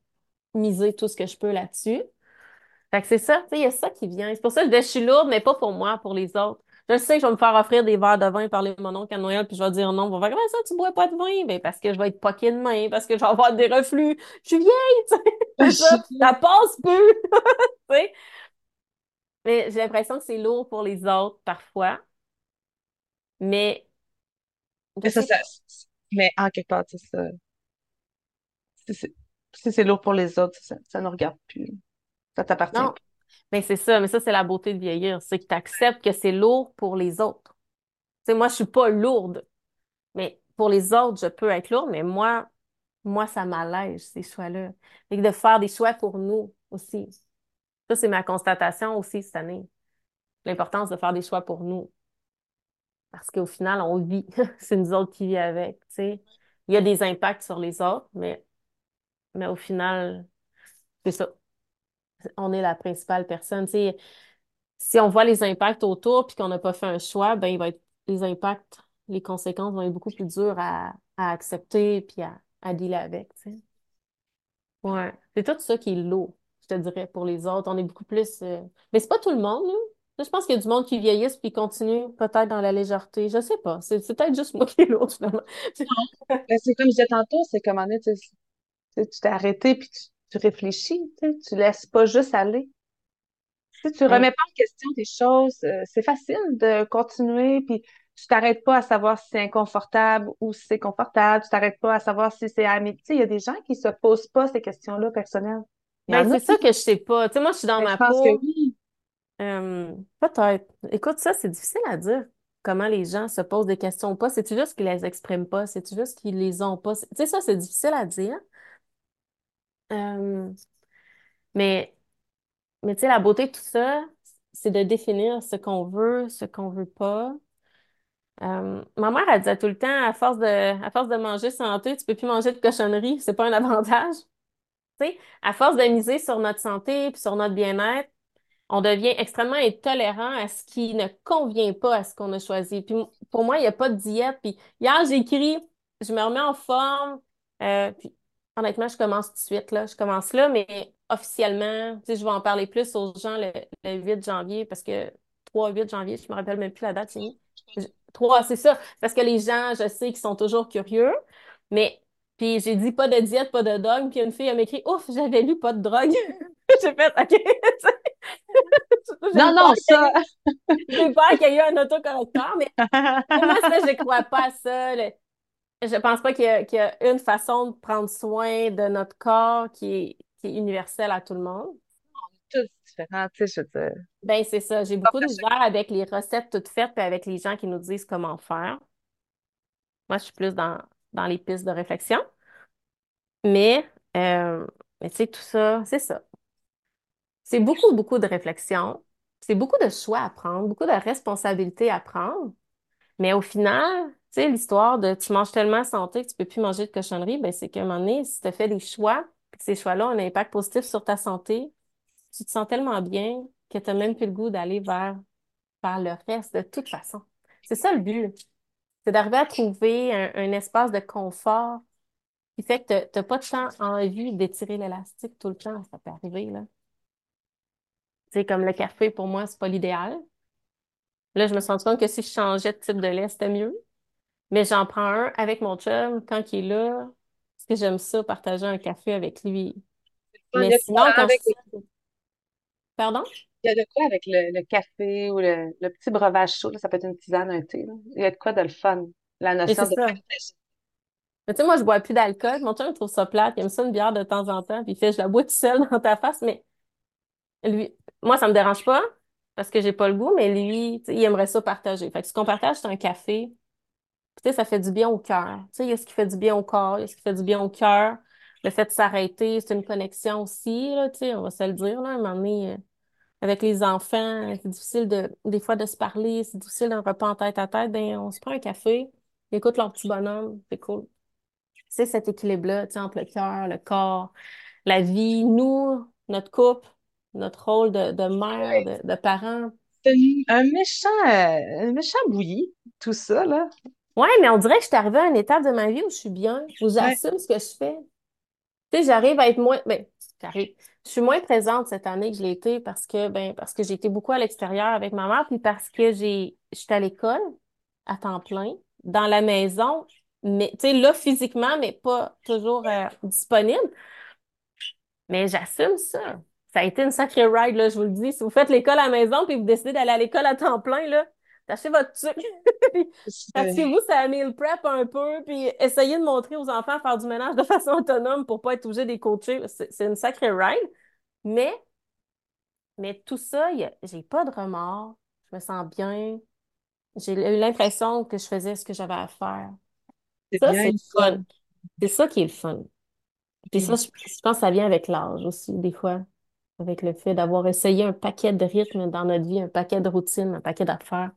miser tout ce que je peux là-dessus. Fait que c'est ça, tu sais, il y a ça qui vient. C'est pour ça que je suis lourde, mais pas pour moi, pour les autres. Je sais que je vais me faire offrir des verres de vin par les mon oncle à Noël, puis je vais dire non. On va faire comment ça, tu bois pas de vin? Ben, parce que je vais être poquée de main, parce que je vais avoir des reflux. Je suis vieille, tu sais. ça, ça passe plus. tu sais. Mais j'ai l'impression que c'est lourd pour les autres parfois. Mais. Mais ça, ça, mais en quelque part, c'est ça. Si c'est lourd pour les autres, ça, ça ne regarde plus. Ça t'appartient. Non, mais c'est ça, mais ça, c'est la beauté de vieillir. C'est que tu acceptes que c'est lourd pour les autres. Tu sais, moi, je suis pas lourde. Mais pour les autres, je peux être lourde, mais moi, moi, ça m'allège, ces choix-là. Et de faire des choix pour nous aussi. Ça, c'est ma constatation aussi cette année. L'importance de faire des choix pour nous. Parce qu'au final, on vit. c'est nous autres qui vivons avec, tu sais. Il y a des impacts sur les autres, mais, mais au final, c'est ça on est la principale personne. si on voit les impacts autour puis qu'on n'a pas fait un choix, ben il va être les impacts, les conséquences vont être beaucoup plus dures à, accepter puis à, à dealer avec. Ouais. C'est tout ça qui est lourd, je te dirais, pour les autres. On est beaucoup plus. Euh, mais c'est pas tout le monde, là. Je pense qu'il y a du monde qui vieillisse puis continue peut-être dans la légèreté. Je sais pas. C'est peut-être juste moi qui est lourd, finalement. c'est comme je disais tantôt, c'est comme on est, tu t'es arrêté puis tu tu réfléchis, tu laisses pas juste aller. Tu tu remets pas en question des choses, euh, c'est facile de continuer, puis tu t'arrêtes pas à savoir si c'est inconfortable ou si c'est confortable, tu t'arrêtes pas à savoir si c'est ami. Il y a des gens qui se posent pas ces questions-là personnelles. Ben, c'est ça que je sais pas. Tu sais, moi, je suis dans ben, ma je pense Que oui. Euh, peut-être. Écoute, ça, c'est difficile à dire. Comment les gens se posent des questions ou pas. C'est-tu juste qu'ils les expriment pas? C'est-tu juste qu'ils les ont pas? Tu sais, ça, c'est difficile à dire. Euh, mais, mais tu sais, la beauté de tout ça, c'est de définir ce qu'on veut, ce qu'on veut pas. Euh, ma mère, elle disait tout le temps, à force de, à force de manger santé, tu peux plus manger de cochonnerie, c'est pas un avantage. Tu sais, à force de miser sur notre santé puis sur notre bien-être, on devient extrêmement intolérant à ce qui ne convient pas à ce qu'on a choisi. Puis pour moi, il n'y a pas de diète. Puis hier, j'ai écrit, je me remets en forme. Euh, puis Honnêtement, je commence tout de suite, là. Je commence là, mais officiellement, tu sais, je vais en parler plus aux gens le, 8 janvier parce que 3-8 janvier, je me rappelle même plus la date, c'est 3, c'est ça. Parce que les gens, je sais qu'ils sont toujours curieux, mais puis j'ai dit pas de diète, pas de dogme, puis une fille, elle m'écrit Ouf, j'avais lu pas de drogue. j'ai fait OK. Non, non, ça. J'ai peur qu'il y ait un autocorrecteur, mais moi, ça, je ne crois pas à ça. Je pense pas qu'il y, a une façon de prendre soin de notre corps qui est, qui est universelle à tout le monde. On est tous différents, tu sais, je veux dire. Ben, c'est ça. J'ai beaucoup de misère avec les recettes toutes faites et avec les gens qui nous disent comment faire. Moi, je suis plus dans, dans les pistes de réflexion. Mais, euh, mais tu sais, tout ça, c'est ça. C'est beaucoup, beaucoup de réflexion. C'est beaucoup de choix à prendre, beaucoup de responsabilités à prendre. Mais au final, tu sais, l'histoire de tu manges tellement santé que tu peux plus manger de cochonnerie, ben c'est qu'à un moment donné, si tu fais des choix, puis que ces choix-là ont un impact positif sur ta santé, tu te sens tellement bien que tu n'as même plus le goût d'aller vers, le reste de toute façon. C'est ça le but. C'est d'arriver à trouver un, espace de confort qui fait que tu n'as pas de temps envie d'étirer l'élastique tout le temps. Ça peut arriver, là. Tu comme le café, pour moi, c'est pas l'idéal. Là, je me sens compte que si je changeais de type de lait, c'était mieux. Mais j'en prends un avec mon chum quand il est là, parce que j'aime ça, partager un café avec lui. Mais sinon, quand Pardon? Il y a de quoi avec le, café ou le, petit breuvage chaud, ça peut être une tisane, un thé. Il y a de quoi de le fun. La notion de ça. Mais tu sais, moi, je bois plus d'alcool. Mon chum, il trouve ça plate. Il aime ça une bière de temps en temps. Puis il fait, je la bois tout seul dans ta face. Mais lui, moi, ça me dérange pas parce que j'ai pas le goût, mais lui, il aimerait ça partager. Fait que ce qu'on partage, c'est un café. Tu sais, ça fait du bien au cœur. Tu sais, il y a ce qui fait du bien au corps, il y a ce qui fait du bien au cœur. Le fait de s'arrêter, c'est une connexion aussi, là, tu sais, on va se le dire, là, à un moment donné, euh, avec les enfants, c'est difficile de, des fois de se parler, c'est difficile d'un repas en tête à tête, ben, on se prend un café, écoute leur petit bonhomme, c'est cool. C'est cet équilibre-là, tu sais, entre le cœur, le corps, la vie, nous, notre couple, notre rôle de, de mère, de, de parent. C'est un méchant, euh, un méchant bouilli, tout ça, là. Ouais, mais on dirait que je suis arrivée à une étape de ma vie où je suis bien, où j'assume ce que je fais. Tu sais, j'arrive à être moins, ben, j'arrive. Je suis moins présente cette année que je l'ai été parce que, ben, parce que j'ai été beaucoup à l'extérieur avec ma mère, puis parce que j'ai, j'étais à l'école à temps plein, dans la maison, mais, tu sais, là, physiquement, mais pas toujours euh, disponible. Mais j'assume ça ça a été une sacrée ride, là, je vous le dis. Si vous faites l'école à la maison puis vous décidez d'aller à l'école à temps plein, là, tâchez votre truc. vous ça a le prep un peu, puis essayez de montrer aux enfants à faire du ménage de façon autonome pour pas être obligé de les coacher. C'est une sacrée ride. Mais, mais tout ça, j'ai pas de remords. Je me sens bien. J'ai eu l'impression que je faisais ce que j'avais à faire. Ça, c'est le fun. C'est ça qui est le fun. Puis ça, je pense que ça vient avec l'âge aussi, des fois avec le fait d'avoir essayé un paquet de rythmes dans notre vie, un paquet de routines, un paquet d'affaires.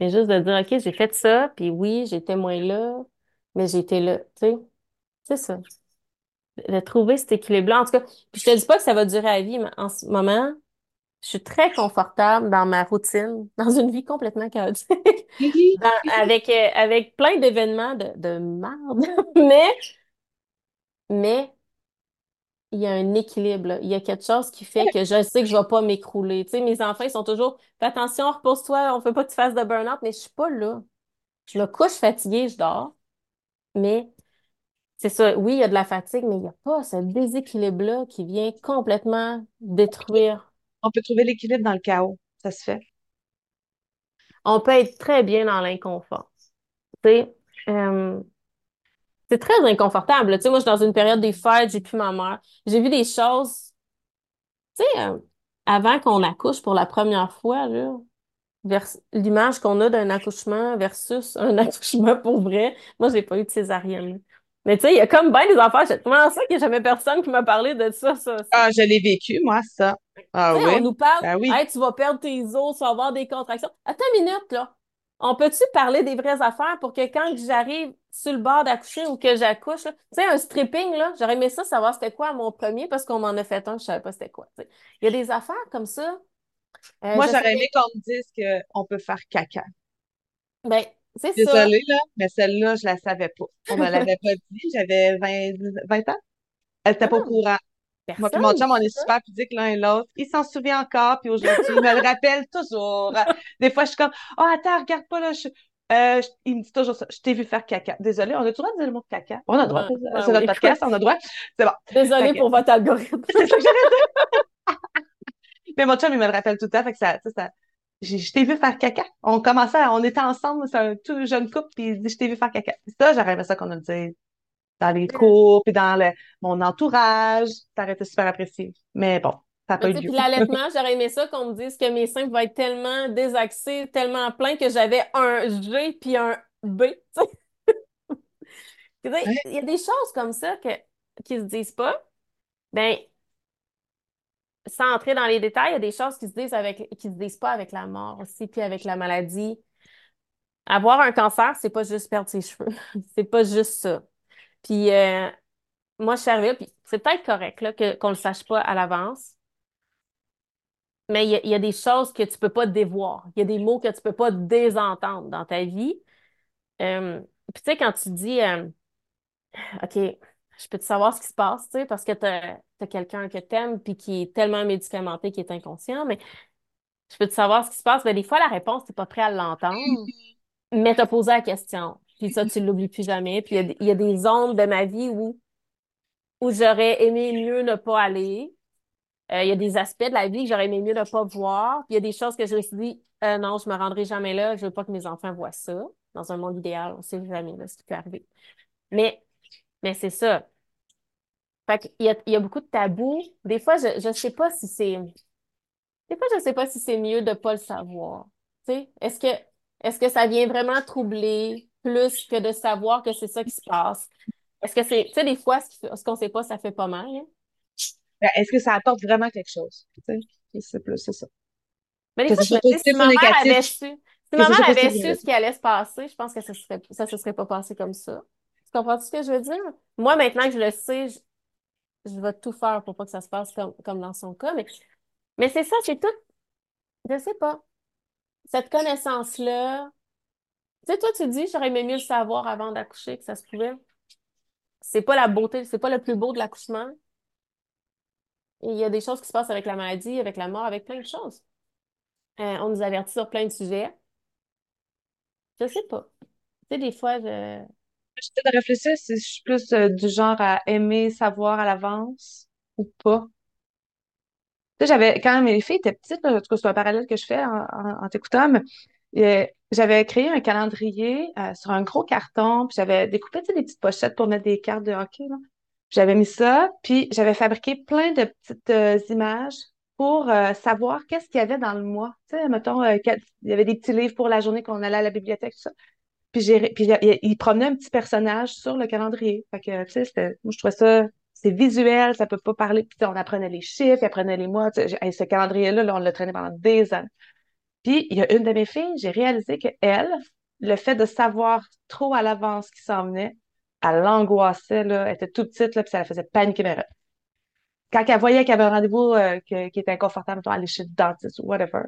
Mais juste de dire, OK, j'ai fait ça, puis oui, j'étais moins là, mais j'étais là, tu sais. C'est ça. De trouver cet équilibre-là. En tout cas, puis je te dis pas que ça va durer à vie, mais en ce moment, je suis très confortable dans ma routine, dans une vie complètement chaotique, avec, euh, avec plein d'événements de, de merde, mais, mais il y a un équilibre, il y a quelque chose qui fait que je sais que je vais pas m'écrouler. Tu sais, mes enfants, ils sont toujours, fais attention, repose-toi, on veut pas que tu fasses de burn-out, mais je suis pas là. Je me couche fatiguée, je dors, mais c'est ça, oui, il y a de la fatigue, mais il n'y a pas ce déséquilibre-là qui vient complètement détruire. On peut trouver l'équilibre dans le chaos, ça se fait. On peut être très bien dans l'inconfort. Tu sais, euh, c'est très inconfortable. Tu sais, moi, je suis dans une période des fêtes, j'ai plus ma mère. J'ai vu des choses, tu sais, euh, avant qu'on accouche pour la première fois, là, l'image qu'on a d'un accouchement versus un accouchement pour vrai. Moi, j'ai pas eu de césarienne. Mais tu sais, il y a comme bien des affaires. C'est tellement ça qu'il n'y a jamais personne qui m'a parlé de ça, ça, Ah, je l'ai vécu, moi, ça. Ah oui. On nous parle, ben oui. tu vas perdre tes os, tu vas avoir des contractions. Attends une minute, là. On peut-tu parler des vraies affaires pour que quand j'arrive sur le bord d'accoucher ou que j'accouche, tu sais, un stripping, là, j'aurais aimé ça savoir c'était quoi mon premier parce qu'on m'en a fait un, je savais pas c'était quoi. Il y a des affaires comme ça. Euh, Moi, j'aurais aimé qu'on me dise qu'on peut faire caca. Ben, c'est ça. Désolée, là, mais celle-là, je la savais pas. On me l'avait pas dit. J'avais 20, 20 ans. Elle était pas au ah. courant. Moi puis mon chum, on est super pudiques l'un et l'autre. Il s'en souvient encore, puis aujourd'hui, il me le rappelle toujours. Des fois, je suis comme, oh, attends, regarde pas là. Euh, il me dit toujours ça. Je t'ai vu faire caca. Désolé, on a le droit de dire le mot caca. On a le droit. c'est notre podcast, on a le droit. C'est bon. Désolé pour votre algorithme. c'est ça que j'allais. Mais mon chum, il me le rappelle tout le temps, fait que ça, ça, ça je t'ai vu faire caca. On commençait, on était ensemble, c'est un tout jeune couple, puis il dit, je t'ai vu faire caca. Ça, j'aurais aimé ça qu'on le dise dans les cours, puis dans le, mon entourage. Ça aurait été super apprécié. Mais bon, ça. Puis l'allaitement, j'aurais aimé ça qu'on me dise que mes seins vont être tellement désaxés, tellement pleins que j'avais un G puis un B. Il y a des choses comme ça que, qui se disent pas. Ben, sans entrer dans les détails, il y a des choses qui se disent avec, qui se disent pas avec la mort aussi, puis avec la maladie. Avoir un cancer, c'est pas juste perdre ses cheveux. c'est pas juste ça. Puis euh, moi, je suis arrivée, puis c'est peut-être correct là, que, qu'on le sache pas à l'avance. Mais il y, a, des choses que tu peux pas dévoir. Il y a des mots que tu peux pas désentendre dans ta vie. Puis tu sais, quand tu dis OK, je peux te savoir ce qui se passe, tu sais, parce que tu as, quelqu'un que tu aimes puis qui est tellement médicamenté qu'il est inconscient, mais je peux te savoir ce qui se passe. Mais des fois, la réponse, tu n'es pas prêt à l'entendre, mais tu as posé la question. Puis ça, tu ne l'oublies plus jamais. Puis il y, a des zones de ma vie où, où j'aurais aimé mieux ne pas aller. Euh, il y a des aspects de la vie que j'aurais aimé mieux ne pas voir. Puis il y a des choses que je me suis dit, euh, non, je me rendrai jamais là. Je veux pas que mes enfants voient ça. Dans un monde idéal, on sait jamais ce qui peut arriver. Mais mais c'est ça. Fait qu'il y a, il y a beaucoup de tabous. Des fois, je, je sais pas si c'est. Des fois, je sais pas si c'est mieux de pas le savoir. Est-ce que, est-ce que ça vient vraiment troubler plus que de savoir que c'est ça qui se passe? Est-ce que c'est, tu sais, des fois, ce, qu'on sait pas, ça fait pas mal, hein? Ben, est-ce que ça apporte vraiment quelque chose? Tu c'est plus, c'est ça. Mais des fois, je me dis, si ma mère avait su, si ma mère avait su ce qui allait se passer, je pense que ça serait, ça se serait pas passé comme ça comprends ce que je veux dire? Moi, maintenant que je le sais, je, vais tout faire pour pas que ça se passe comme, comme dans son cas. Mais, mais c'est ça, c'est tout. Je sais pas. Cette connaissance-là. Tu sais, toi, tu dis, j'aurais aimé mieux le savoir avant d'accoucher, que ça se pouvait. C'est pas la beauté, c'est pas le plus beau de l'accouchement. Il y a des choses qui se passent avec la maladie, avec la mort, avec plein de choses. Euh, on nous avertit sur plein de sujets. Je sais pas. Tu sais, des fois, je, J'essaie de réfléchir si je suis plus euh, du genre à aimer savoir à l'avance ou pas. Tu sais, j'avais, quand mes filles étaient petites, en tout cas, c'est un parallèle que je fais en, t'écoutant, mais euh, j'avais créé un calendrier sur un gros carton, puis j'avais découpé, des petites pochettes pour mettre des cartes de hockey, là. J'avais mis ça, puis j'avais fabriqué plein de petites images pour savoir qu'est-ce qu'il y avait dans le mois. Tu sais, mettons, il y avait des petits livres pour la journée qu'on allait à la bibliothèque, tout ça. Puis, puis il, promenait un petit personnage sur le calendrier. Fait que, tu sais, moi, je trouvais ça, c'est visuel, ça peut pas parler. Puis, on apprenait les chiffres, il apprenait les mois. ce calendrier-là, là, on l'a traîné pendant des années. Puis, il y a une de mes filles, j'ai réalisé que elle, le fait de savoir trop à l'avance qui s'en venait, elle l'angoissait, là, elle était toute petite, là, puis ça la faisait paniquer. Mais quand elle voyait qu'il y avait un rendez-vous euh, qui était inconfortable, mettons, aller chez le dentiste ou whatever,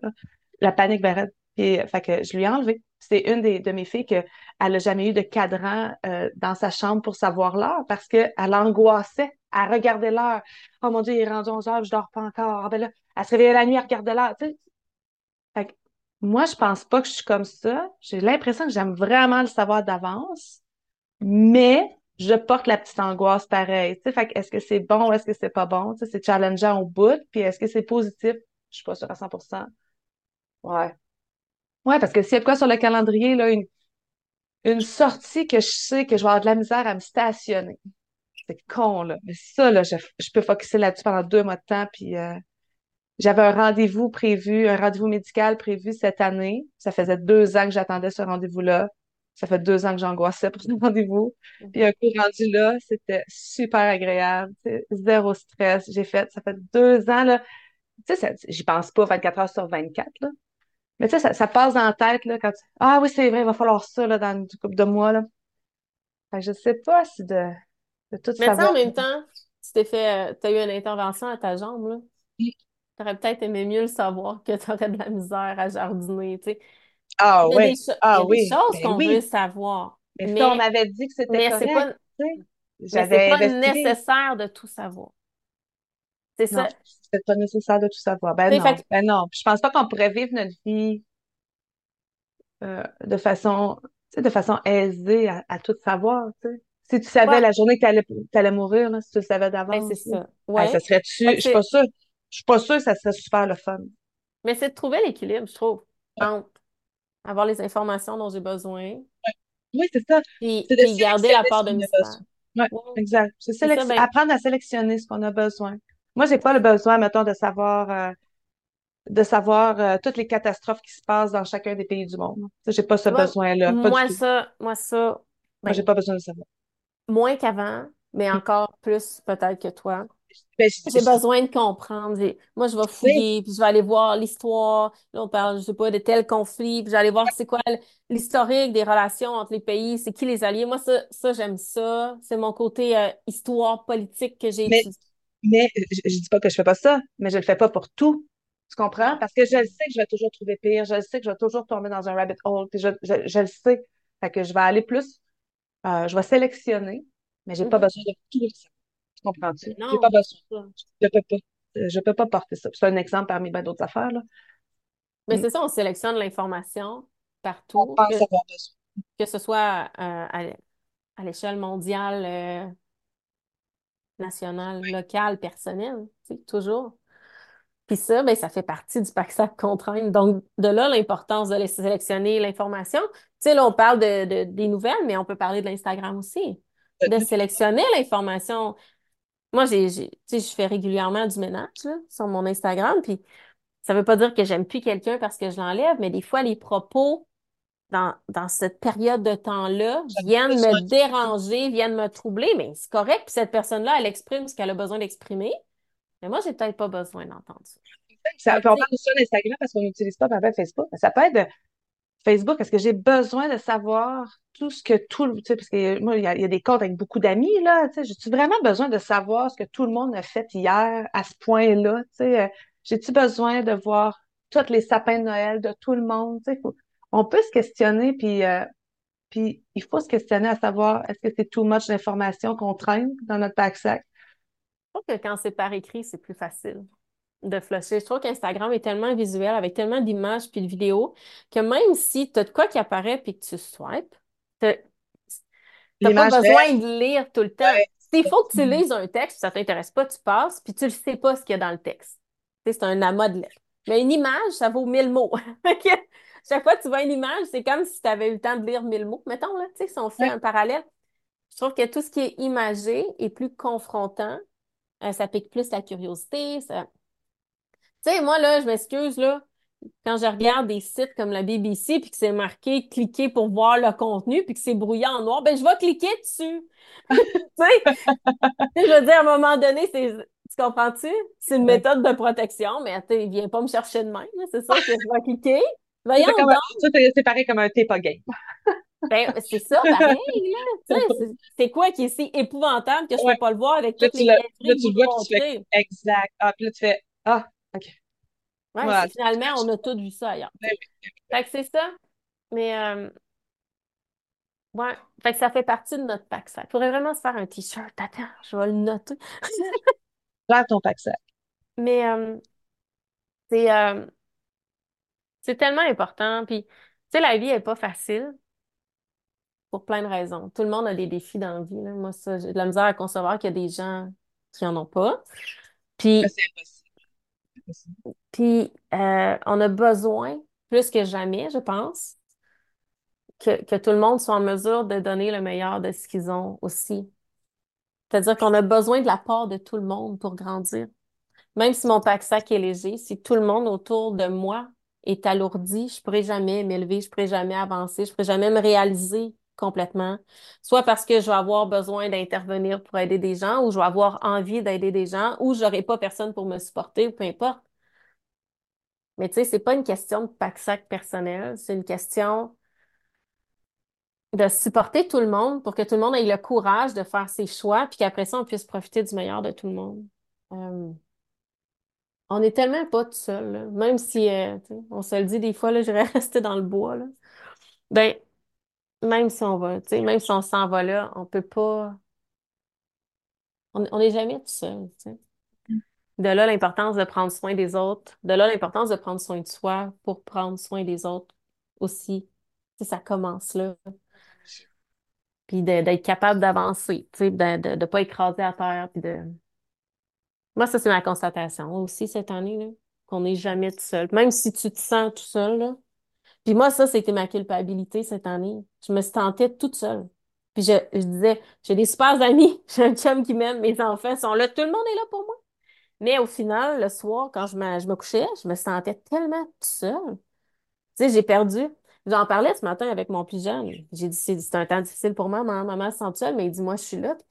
la panique ben, puis, fait que je lui ai enlevé. C'est une des, de mes filles qu'elle n'a jamais eu de cadran euh, dans sa chambre pour savoir l'heure parce qu'elle angoissait. Elle regardait l'heure. Oh mon Dieu, il est rendu 11 heures, je dors pas encore. Ah, ben elle se réveillait la nuit, elle regardait l'heure. Fait que, moi, je pense pas que je suis comme ça. J'ai l'impression que j'aime vraiment le savoir d'avance, mais je porte la petite angoisse pareil. Tu est-ce que c'est bon ou est-ce que c'est pas bon? C'est challengeant au bout, puis est-ce que c'est positif? Je suis pas sûre à 100% Ouais. Ouais, parce que s'il y a quoi sur le calendrier, là, une, une sortie que je sais que je vais avoir de la misère à me stationner. C'est con, là. Mais ça, là, je, je peux focuser là-dessus pendant deux mois de temps. Puis euh, j'avais un rendez-vous prévu, un rendez-vous médical prévu cette année. Ça faisait deux ans que j'attendais ce rendez-vous-là. Ça fait deux ans que j'angoissais pour ce rendez-vous. Puis un coup rendu là, c'était super agréable. Zéro stress. J'ai fait, ça fait deux ans, là. Tu sais, j'y pense pas 24 heures sur 24, là. Mais tu sais, ça, passe dans la tête, là, quand tu... Ah oui, c'est vrai, il va falloir ça, là, dans une couple de mois, là. Fait que je sais pas si de, de tout Mais ça, en même temps, tu t'es fait, euh, t'as eu une intervention à ta jambe, là. T'aurais peut-être aimé mieux le savoir que t'aurais de la misère à jardiner, tu sais. Ah oui, ah il y a des choses ben qu'on veut savoir. Mais, mais on avait dit que c'était correct, pas, c'est pas nécessaire de tout savoir. C'est ça. C'est pas nécessaire de tout savoir. Ben non, ben non. je pense pas qu'on pourrait vivre notre vie euh, de façon, de façon aisée à, tout savoir. Si tu savais la journée que tu allais, mourir, si tu le savais d'avance. Ben, c'est ça. Ouais. ça serait-tu, je suis pas sûre. je suis pas sûre que ça serait super le fun. Mais c'est de trouver l'équilibre, je trouve, entre avoir les informations dont j'ai besoin, Oui, c'est ça. puis, C'est de puis garder la part de mystère. Ouais, Ouais. exact. C'est C'est ça, sélec- ben, apprendre à sélectionner ce qu'on a besoin. Moi, j'ai pas le besoin, mettons, de savoir, euh, de savoir euh, toutes les catastrophes qui se passent dans chacun des pays du monde. Ça, j'ai pas ce besoin-là, pas moi, ça, moi, ça, Moi, j'ai ben, pas besoin de savoir. moins qu'avant, mais encore plus peut-être que toi. Ben, J'ai besoin de comprendre. Moi, je vais oui, fouiller, puis je vais aller voir l'histoire. Là, on parle, je sais pas, de tel conflit, puis je vais aller voir c'est quoi l'historique des relations entre les pays, c'est qui les alliés. Moi, ça, ça j'aime ça. C'est mon côté euh, histoire politique que j'ai mais, mais je, je dis pas que je fais pas ça, mais je le fais pas pour tout. Tu comprends? Parce que je le sais que je vais toujours trouver pire, je le sais que je vais toujours tomber dans un rabbit hole, puis je, je, je le sais. Fait que je vais aller plus, euh, je vais sélectionner, mais j'ai pas Mhm. besoin de tout le comprends-tu? Pas besoin. ça. Je peux pas. Je peux pas porter ça. C'est un exemple parmi bien d'autres affaires, là. Mais Mm. c'est ça, on sélectionne l'information On partout, que, pense avoir besoin. que ce soit euh, à, l'échelle mondiale, euh, nationale, locale, personnelle, toujours. Puis ça, ben, ça fait partie du pack-sac contrainte. Donc, de là, l'importance de les sélectionner l'information. Tu sais, là, on parle de, de- des nouvelles, mais on peut parler de l'Instagram aussi. De sélectionner l'information. Moi, j'ai, j'ai- tu sais, je fais régulièrement du ménage, là, sur mon Instagram, puis ça veut pas dire que j'aime plus quelqu'un parce que je l'enlève, mais des fois, les propos dans, dans cette période de temps-là viennent me de- déranger, viennent me troubler, mais c'est correct, puis cette personne-là, elle exprime ce qu'elle a besoin d'exprimer, mais moi, j'ai peut-être pas besoin d'entendre ça. Ça, Fait que, on tu sais, aussi d'Instagram parce qu'on n'utilise pas Facebook. Ça peut être Facebook parce que j'ai besoin de savoir tout ce que tout le. Parce que moi, il y a, des comptes avec beaucoup d'amis, là. J'ai-tu vraiment besoin de savoir ce que tout le monde a fait hier à ce point-là? Euh, j'ai-tu besoin de voir tous les sapins de Noël de tout le monde? Faut- on peut se questionner, puis, euh, puis il faut se questionner à savoir est-ce que c'est too much d'informations qu'on traîne dans notre pack-sac? Je trouve que quand c'est par écrit, c'est plus facile de flusher. Je trouve qu'Instagram est tellement visuel, avec tellement d'images puis de vidéos, que même si tu as de quoi qui apparaît puis que tu swipes, t'as t'as pas besoin reste. de lire tout le temps. Ouais. S'il faut que tu lises un texte, puis ça t'intéresse pas, tu passes, puis tu ne sais pas ce qu'il y a dans le texte. Tu c'est un amas de lettres. Mais une image, ça vaut mille mots. Chaque fois que tu vois une image, c'est comme si tu avais eu le temps de lire mille mots. Mettons, là, tu sais, si on fait Ouais. un parallèle, je trouve que tout ce qui est imagé est plus confrontant. Euh, ça pique plus la curiosité. Ça... Tu sais, moi, là, je m'excuse, là, quand je regarde des sites comme la BBC, puis que c'est marqué cliquer pour voir le contenu, puis que c'est brouillé en noir, ben je vais cliquer dessus. Tu sais, je veux dire, à un moment donné, c'est, tu comprends-tu? C'est une Ouais. méthode de protection, mais tu viens pas me chercher de là. C'est sûr que je vais cliquer. Voyons comme un- donc, ça, c'est pareil comme un tape game. ben, c'est ça, pareil, là. Tu sais, c'est quoi qui est si épouvantable que je Ouais. peux pas le voir avec Là, toutes tu les là, tu le vois, tu fais exact. Ah, puis là, tu fais Ah. Ouais, Voilà. finalement, on a tous vu ça ailleurs. Fait que c'est ça. Mais, euh, ouais. Fait que ça fait partie de notre pack sac. Faudrait vraiment se faire un t-shirt. Attends, je vais le noter. Gère ton pack sac. Mais, euh, c'est, euh, c'est tellement important. Puis, tu sais, la vie est pas facile pour plein de raisons. Tout le monde a des défis dans la vie, là. Moi, ça, j'ai de la misère à concevoir qu'il y a des gens qui en ont pas. Ça, Puis, c'est impossible. Puis euh, on a besoin, plus que jamais, je pense, que, que tout le monde soit en mesure de donner le meilleur de ce qu'ils ont aussi. C'est-à-dire qu'on a besoin de la part de tout le monde pour grandir. Même si mon pack-sac est léger, si tout le monde autour de moi est alourdi, je pourrai jamais m'élever, je pourrai jamais avancer, je pourrai jamais me réaliser complètement. Soit parce que je vais avoir besoin d'intervenir pour aider des gens, ou je vais avoir envie d'aider des gens, ou j'aurai pas personne pour me supporter, ou peu importe. Mais tu sais, c'est pas une question de pack-sac personnel, c'est une question de supporter tout le monde pour que tout le monde ait le courage de faire ses choix, puis qu'après ça, on puisse profiter du meilleur de tout le monde. Euh, on est tellement pas tout seul. Même si, euh, on se le dit des fois, là, j'irais rester dans le bois, là. Ben, même si on va, tu sais, même si on s'en va là, on peut pas, on n'est jamais tout seul, tu sais. De là, l'importance de prendre soin des autres. De là, l'importance de prendre soin de soi pour prendre soin des autres aussi. Tu sais, ça commence là. Puis de- d'être capable d'avancer, tu sais, de ne pas écraser à terre, puis de... Moi, ça, c'est ma constatation aussi cette année, là, qu'on n'est jamais tout seul. Même si tu te sens tout seul, là. Puis moi, ça, c'était ma culpabilité cette année. Je me sentais toute seule. Puis je, je disais, j'ai des super amis, j'ai un chum qui m'aime, mes enfants sont là, tout le monde est là pour moi. Mais au final, le soir, quand je me, je me couchais, je me sentais tellement toute seule. Tu sais, j'ai perdu. J'en parlais ce matin avec mon plus jeune. J'ai dit, c'est un temps difficile pour moi, maman, maman se sent seule, mais il dit, moi, je suis là. Tu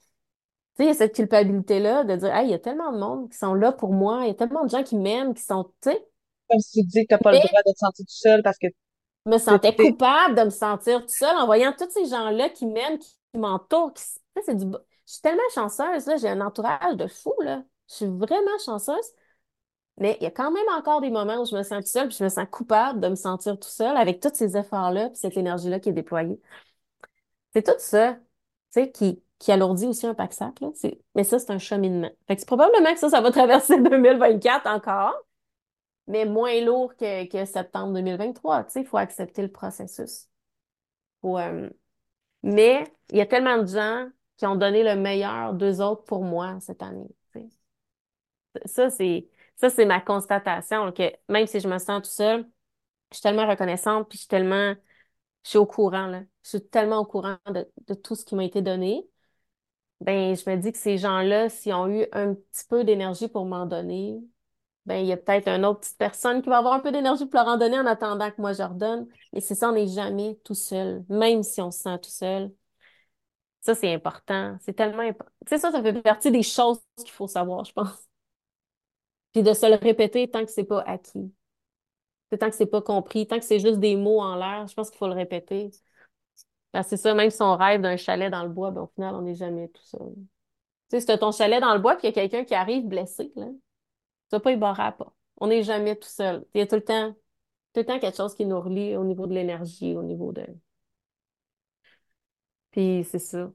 sais, il y a cette culpabilité-là de dire, hey, il y a tellement de monde qui sont là pour moi, il y a tellement de gens qui m'aiment, qui sont, tu sais, Comme si tu dis que t'as pas le droit de te sentir tout seul parce que je me sentais coupable de me sentir toute seule en voyant tous ces gens-là qui m'aiment, qui, qui m'entourent. Qui, c'est du, je suis tellement chanceuse, là, j'ai un entourage de fou, là. Je suis vraiment chanceuse. Mais il y a quand même encore des moments où je me sens toute seule, puis je me sens coupable de me sentir tout seul avec tous ces efforts-là, puis cette énergie-là qui est déployée. C'est tout ça, tu sais, qui, qui alourdit aussi un pack-sac, là. Mais ça, c'est un cheminement. Fait que c'est probablement que ça, ça va traverser 2024 encore, mais moins lourd que, que septembre 2023. Tu sais, il faut accepter le processus. Euh, mais il y a tellement de gens qui ont donné le meilleur d'eux autres pour moi cette année. tu sais. Ça, c'est, ça, c'est ma constatation, que même si je me sens tout seul, je suis tellement reconnaissante, puis je suis tellement, je suis au courant, là. Je suis tellement au courant de, de tout ce qui m'a été donné. Ben, je me dis que ces gens-là, s'ils ont eu un petit peu d'énergie pour m'en donner, ben, il y a peut-être une autre petite personne qui va avoir un peu d'énergie pour leur en donner en attendant que moi je leur donne. Mais c'est ça, on n'est jamais tout seul, même si on se sent tout seul. Ça, c'est important. C'est tellement important. Tu sais, ça, ça fait partie des choses qu'il faut savoir, je pense. Puis de se le répéter tant que c'est pas acquis. C'est tant que c'est pas compris, tant que c'est juste des mots en l'air, je pense qu'il faut le répéter. Que c'est ça, même si on rêve d'un chalet dans le bois, ben, au final, on n'est jamais tout seul. Tu sais, t'as ton chalet dans le bois, puis il y a quelqu'un qui arrive blessé, là, tu vas pas y barrer à pas. On n'est jamais tout seul. Il y a tout le temps, tout le temps quelque chose qui nous relie au niveau de l'énergie, au niveau de... Puis c'est ça.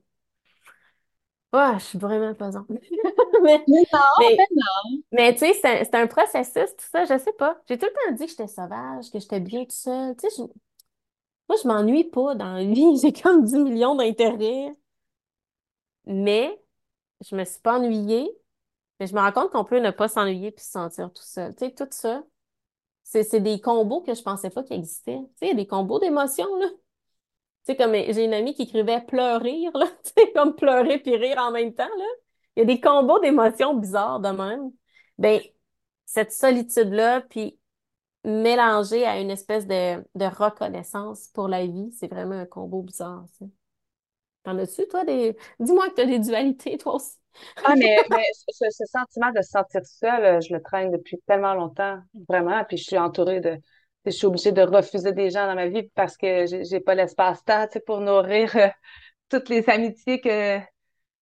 Ah, je suis vraiment pesante. Mais, Mais non, mais, ben non. mais tu sais, c'est un, c'est un processus, tout ça, je sais pas. J'ai tout le temps dit que j'étais sauvage, que j'étais bien tout seul. Tu sais, je- moi, je m'ennuie pas dans la vie. J'ai comme 10 millions d'intérêts. Mais je me suis pas ennuyée. Mais je me rends compte qu'on peut ne pas s'ennuyer puis se sentir tout seul. Tu sais, tout ça, c'est, des combos que je pensais pas qu'ils existaient. Tu sais, il y a des combos d'émotions, là. Tu sais, comme j'ai une amie qui écrivait pleurer, là. Tu sais, comme pleurer puis rire en même temps, là. Il y a des combos d'émotions bizarres de même. Ben, cette solitude-là, puis mélangée à une espèce de, de reconnaissance pour la vie, c'est vraiment un combo bizarre, ça. T'en as-tu, toi, des... Dis-moi que t'as des dualités, toi aussi. Ah, mais, mais ce, sentiment de se sentir seule, euh, je le traîne depuis tellement longtemps, vraiment. Puis je suis entourée de, je suis obligée de refuser des gens dans ma vie parce que j'ai j'ai pas l'espace-temps, pour nourrir euh, toutes les amitiés que,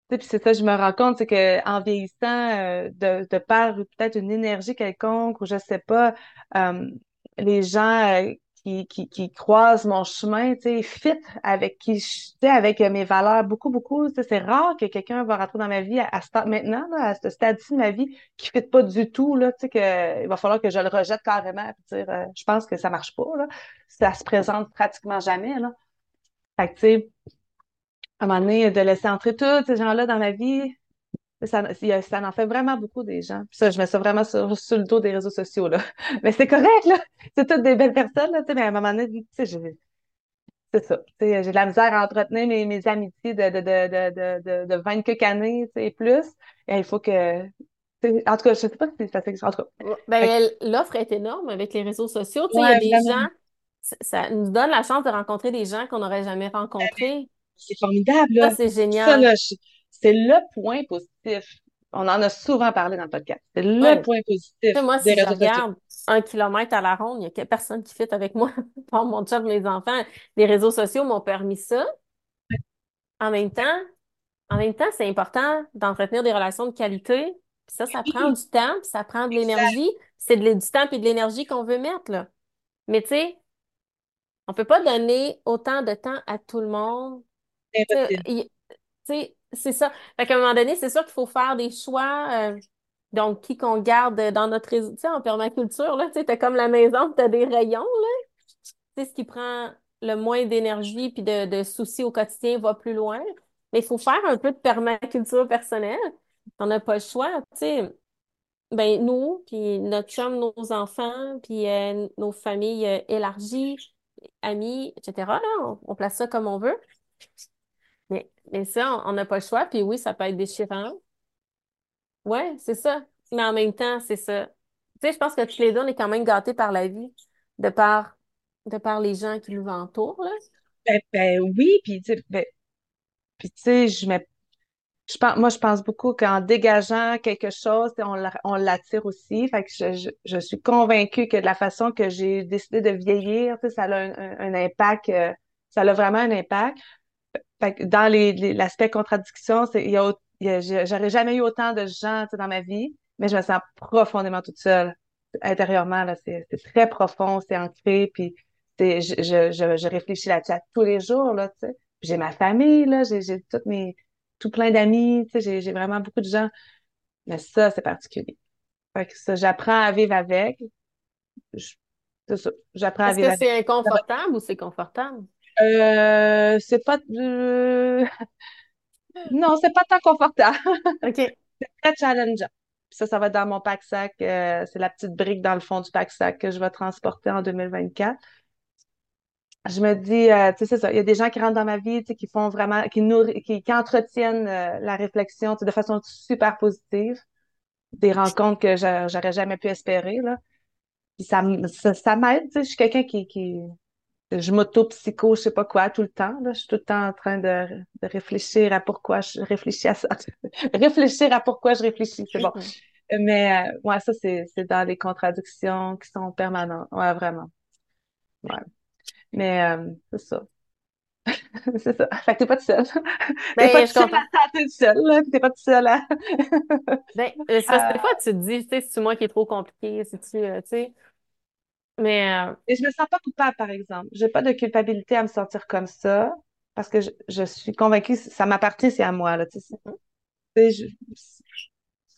puis c'est ça, je me rends compte, c'est que en vieillissant, euh, de, de par peut-être une énergie quelconque ou je sais pas, les gens qui, qui, qui mon chemin, tu sais, fit avec qui je, avec euh, mes valeurs, beaucoup, beaucoup, c'est rare que quelqu'un va rentrer dans ma vie à, ce stade, maintenant, là, à ce stade-ci de ma vie, qui fit pas du tout, là, tu sais, que, il va falloir que je le rejette carrément, puis dire, euh, je pense que ça marche pas, là. Ça se présente pratiquement jamais, là. Fait que, tu sais, à un moment donné, de laisser entrer tous ces gens-là dans ma vie, ça, ça en fait vraiment beaucoup des gens. Puis ça, je mets ça vraiment sur, sur le dos des réseaux sociaux, là. Mais c'est correct, là. C'est toutes des belles personnes, là, mais à un moment donné, tu sais, j'ai- c'est ça. J'ai de la misère à entretenir mes, mes amitiés de, de, de, de, de, de, de 20 quelques années, et plus. Et il faut que, en tout cas, je sais pas si ça s'explique. En tout cas, Ben, l'offre est énorme avec les réseaux sociaux. Il y a des vraiment. gens, ça, nous donne la chance de rencontrer des gens qu'on n'aurait jamais rencontrés. C'est formidable, là. c'est génial. c'est le point positif. On en a souvent parlé dans le podcast. C'est le Ouais. point positif moi, des si je regarde un kilomètre à la ronde, il n'y a personne qui fit avec moi, par mon chat, mes enfants. Les réseaux sociaux m'ont permis ça. En même temps, en même temps, c'est important d'entretenir des relations de qualité. Puis ça, ça prend du temps, puis ça prend de l'énergie. C'est du temps et de l'énergie qu'on veut mettre, là. Mais tu sais, on peut pas donner autant de temps à tout le monde. Tu sais, c'est ça. Fait qu'à un moment donné, c'est sûr qu'il faut faire des choix. euh, donc, qui qu'on garde dans notre réseau. Tu sais, en permaculture, là, tu sais, t'as comme la maison, t'as des rayons, là. Tu sais, ce qui prend le moins d'énergie puis de, de soucis au quotidien va plus loin. Mais il faut faire un peu de permaculture personnelle. On n'a pas le choix, tu sais. ben, nous, puis notre chum, nos enfants, puis euh, nos familles euh, élargies, amis, etc., là, on place ça comme on veut. Mais, ça, on n'a pas le choix. Puis oui, ça peut être déchirant. Ouais, c'est ça. Mais en même temps, c'est ça. Tu sais, je pense que tous les deux, on est quand même gâtés par la vie, de par, de par les gens qui nous entourent, là. Ben, ben oui, puis tu ben, puis, tu sais, je Je pense, moi, je pense beaucoup qu'en dégageant quelque chose, on, l'a- on l'attire aussi. Fait que je, je, je suis convaincue que de la façon que j'ai décidé de vieillir, ça a un, un- un impact, euh, ça a vraiment un impact. Que dans les, les- l'aspect contradiction, il y a, a- j'aurais jamais eu autant de gens, dans ma vie, mais je me sens profondément toute seule. Intérieurement, là, c'est, très profond, c'est ancré, puis je, je, je, je réfléchis là-dessus à tous les jours, là, J'ai ma famille, là, j'ai, j'ai toutes mes, tout plein d'amis, j'ai, j'ai vraiment beaucoup de gens, mais ça, c'est particulier. Fait que ça, j'apprends à vivre avec. C'est ça, j'apprends à Est-ce vivre que avec. c'est inconfortable ou c'est confortable? Euh, c'est pas, non, c'est pas tant confortable. OK. très challengeant. Ça, ça va dans mon pack-sac. euh, c'est la petite brique dans le fond du pack-sac que je vais transporter en 2024. Je me dis, euh, tu sais, c'est ça. Il y a des gens qui rentrent dans ma vie, tu sais, qui font vraiment, qui nourrissent, qui, qui entretiennent euh, la réflexion, tu sais, de façon super positive. Des rencontres que j'a- j'aurais jamais pu espérer, là. Puis ça, ça, ça m'aide, tu sais. Je suis quelqu'un qui, qui, je m'auto-psycho, je sais pas quoi, tout le temps, là. Je suis tout le temps en train de, de réfléchir à pourquoi je réfléchis à ça. Réfléchir à pourquoi je réfléchis, c'est bon. Mais euh, ouais, ça, c'est, c'est dans les contradictions qui sont permanentes. Ouais, vraiment. Ouais. Mais euh, c'est ça. C'est ça. Fait que t'es pas tout seul. T'es pas Ben, tout seul à tenter tout seul, là. T'es pas tout seul à... Ben, euh, c'est parce que des fois, tu te dis, tu sais, c'est moi qui est trop compliqué, c'est-tu, tu sais. Mais, euh, Et je me sens pas coupable, par exemple. J'ai pas de culpabilité à me sentir comme ça parce que je, je suis convaincue, ça m'appartient, c'est à moi, là. Tu sais, c'est- je-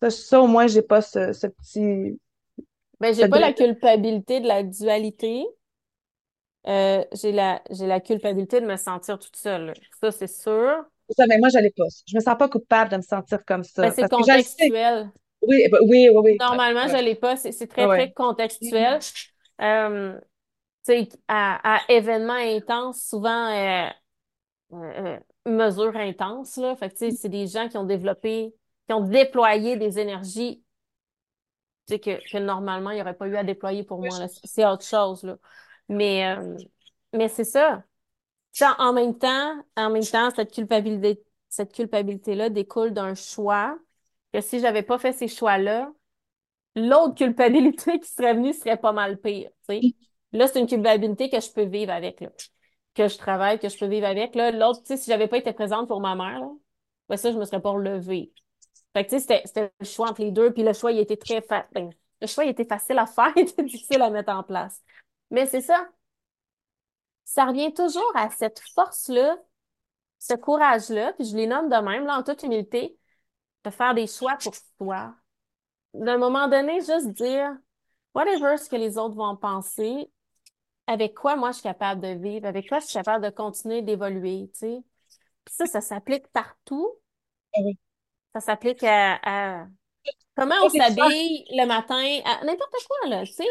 ça, ça, au moins, j'ai pas ce, ce petit... ben, j'ai pas la culpabilité de la dualité. Euh, j'ai la, j'ai la culpabilité de me sentir toute seule. Ça, c'est sûr. Ça, mais moi, je l'ai pas. Je me sens pas coupable de me sentir comme Ben, ça c'est parce que je le sais. contextuel. Oui, bah, oui, oui, oui. Ouais, Normalement, je ouais, l'ai pas. C'est c'est ouais, très, très contextuel. Euh, à, événements intenses, souvent, euh, euh, mesures intenses, là. Fait que, c'est des gens qui ont développé, qui ont déployé des énergies, que, que normalement, il n'y aurait pas eu à déployer pour moi. C'est autre chose, là. Mais, mais c'est ça. En même temps, en même temps, cette culpabilité, cette culpabilité-là découle d'un choix que si j'avais pas fait ces choix-là, l'autre culpabilité qui serait venue serait pas mal pire, sais. Là, c'est une culpabilité que je peux vivre avec, là. Que je travaille, que je peux vivre avec, là. L'autre, tu sais, si j'avais pas été présente pour ma mère, là, ben ça, je me serais pas relevée. Fait que, tu sais, c'était, c'était le choix entre les deux, puis le choix, il était très fa... ben, le choix, il était facile à faire, il était difficile à mettre en place. Mais c'est ça. Ça revient toujours à cette force-là, ce courage-là, puis je les nomme de même, là, en toute humilité, de faire des choix pour soi. D'un moment donné, juste dire, whatever ce que les autres vont penser, avec quoi moi je suis capable de vivre, avec quoi je suis capable de continuer d'évoluer, tu sais. Puis ça, ça s'applique partout. Oui. Ça s'applique à, à comment on s'habille le matin, à n'importe quoi, là, tu sais.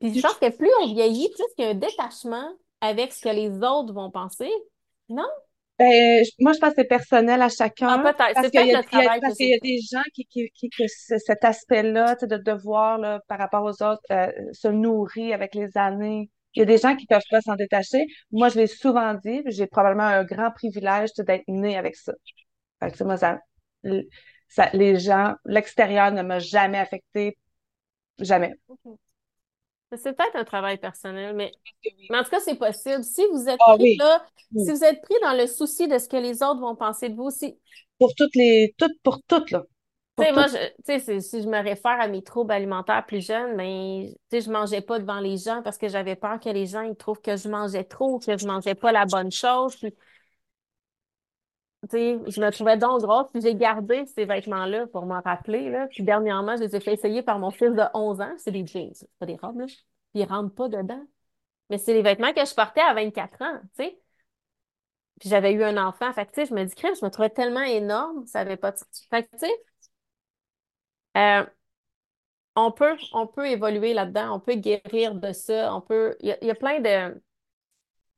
Puis je pense que plus on vieillit, plus il y a un détachement avec ce que les autres vont penser. Non? Ben, je- moi, je pense que c'est personnel à Ah, chacun peut-être. parce C'est qu'il y y a- des gens qui, qui, qui que ce- cet aspect-là, de devoir là, par rapport aux autres euh, se nourrir avec les années. Il y a des gens qui peuvent pas s'en détacher. Moi, je l'ai souvent dit, j'ai probablement un grand privilège d'être née avec ça. Fait que, tu sais, moi, ça, ça, les gens, l'extérieur ne m'a jamais affecté, jamais. C'est peut-être un travail personnel, mais, mais en tout cas, c'est possible. Si vous êtes Ah pris oui, là, si oui. vous êtes pris dans le souci de ce que les autres vont penser de vous, si, Pour toutes les, toutes, pour toutes, là. tu sais, moi, je, tu sais, c'est- si je me réfère à mes troubles alimentaires plus jeunes, mais, tu sais, je mangeais pas devant les gens parce que j'avais peur que les gens, ils trouvent que je mangeais trop, que je mangeais pas la bonne chose. Puis, je me trouvais donc grosse, puis j'ai gardé ces vêtements-là pour m'en rappeler, là. Puis dernièrement, je les ai fait essayer par mon fils de 11 ans. C'est des jeans, c'est pas des robes, là. Ils rentrent pas dedans. Mais c'est les vêtements que je portais à 24 ans, tu sais. Puis j'avais eu un enfant. Fait je me dis, crème, je me trouvais tellement énorme, ça avait pas de... Fait que, euh, on peut, on peut évoluer là-dedans, on peut guérir de ça, on peut. Il y a, il y a plein de.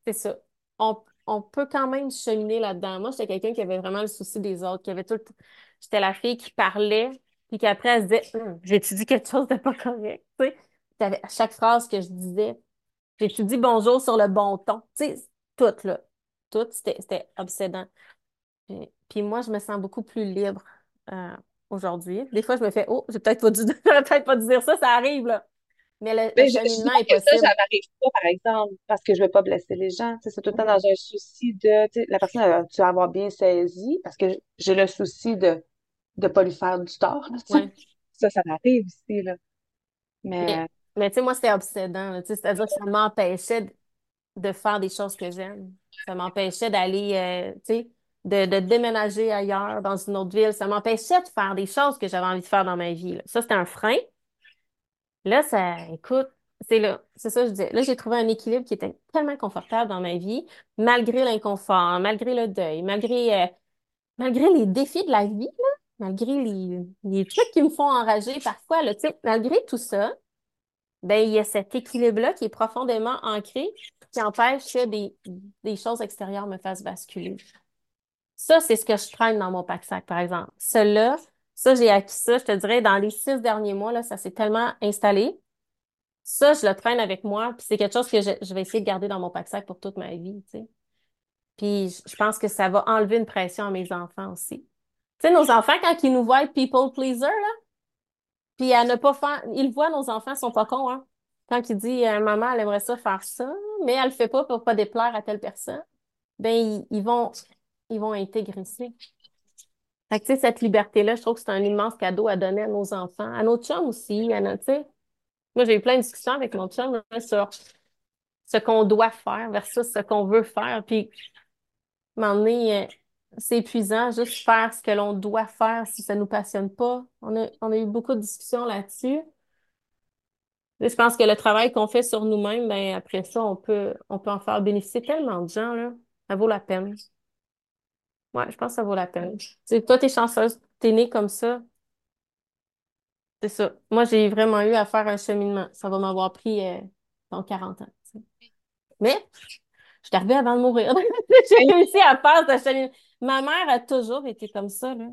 C'est ça. On, on peut quand même cheminer là-dedans. Moi, j'étais quelqu'un qui avait vraiment le souci des autres, qui avait tout J'étais la fille qui parlait, puis qu'après, elle se disait, Hum, j'ai-tu dit quelque chose de pas correct? Tu sais, à chaque phrase que je disais, j'ai-tu dit bonjour sur le bon ton? Tu sais, tout, là. Tout, c'était obsédant. Puis, moi, je me sens beaucoup plus libre euh, aujourd'hui. Des fois, je me fais, oh, j'ai peut-être pas dû, peut-être pas dû dire ça, ça arrive, là. Mais le, le Mais cheminement est que ça, m'arrive pas, par exemple, parce que je veux pas blesser les gens. C'est tout le temps dans un souci de, la personne, elle, tu vas avoir bien saisi, parce que j'ai le souci de de pas lui faire du tort. Ouais. Ça, ça m'arrive aussi, là. Mais, Mais, mais tu sais, moi, c'était obsédant, là, c'est-à-dire que ça m'empêchait de, de faire des choses que j'aime. Ça m'empêchait d'aller, euh, tu sais, de, de déménager ailleurs, dans une autre ville. Ça m'empêchait de faire des choses que j'avais envie de faire dans ma vie, là. Ça, c'était un frein. Là, ça, écoute, c'est là, c'est ça que je disais. Là, j'ai trouvé un équilibre qui était tellement confortable dans ma vie, malgré l'inconfort, malgré le deuil, malgré, euh, malgré les défis de la vie, là, malgré les, les trucs qui me font enrager parfois, là, malgré tout ça, ben, il y a cet équilibre-là qui est profondément ancré, qui empêche que des, des choses extérieures me fassent basculer. Ça, c'est ce que je traîne dans mon pack-sac, par exemple. Cela, ça, j'ai acquis ça, je te dirais, dans les six derniers mois, là, ça s'est tellement installé. Ça, je le traîne avec moi, puis c'est quelque chose que je, je vais essayer de garder dans mon pack-sac pour toute ma vie, tu sais. Puis je pense que ça va enlever une pression à mes enfants aussi. Tu sais, nos enfants, quand ils nous voient people pleaser, là, puis à ne pas ils voient nos enfants, ils sont pas cons, hein. Quand il dit, euh, maman, elle aimerait ça faire ça, mais elle le fait pas pour pas déplaire à telle personne, ben, ils, ils vont, ils vont intégrer ça. Fait cette liberté-là, je trouve que c'est un immense cadeau à donner à nos enfants, à nos chums aussi, à notre. Moi, j'ai eu plein de discussions avec mon chum là, sur ce qu'on doit faire versus ce qu'on veut faire. Puis, donné, euh, c'est épuisant, juste faire ce que l'on doit faire si ça nous passionne pas. On a, on a eu beaucoup de discussions là-dessus. Là, Je pense que le travail qu'on fait sur nous-mêmes, ben, après ça, on peut, on peut en faire bénéficier tellement de gens, là. Ça vaut la peine. Ouais, je pense que ça vaut la peine. Tu toi, t'es chanceuse, t'es née comme ça. C'est ça. Moi, j'ai vraiment eu à faire un cheminement. Ça va m'avoir pris, euh, dans 40 ans. Mais, je suis arrivée avant de mourir. J'ai réussi à faire ce cheminement. Ma mère a toujours été comme ça, là.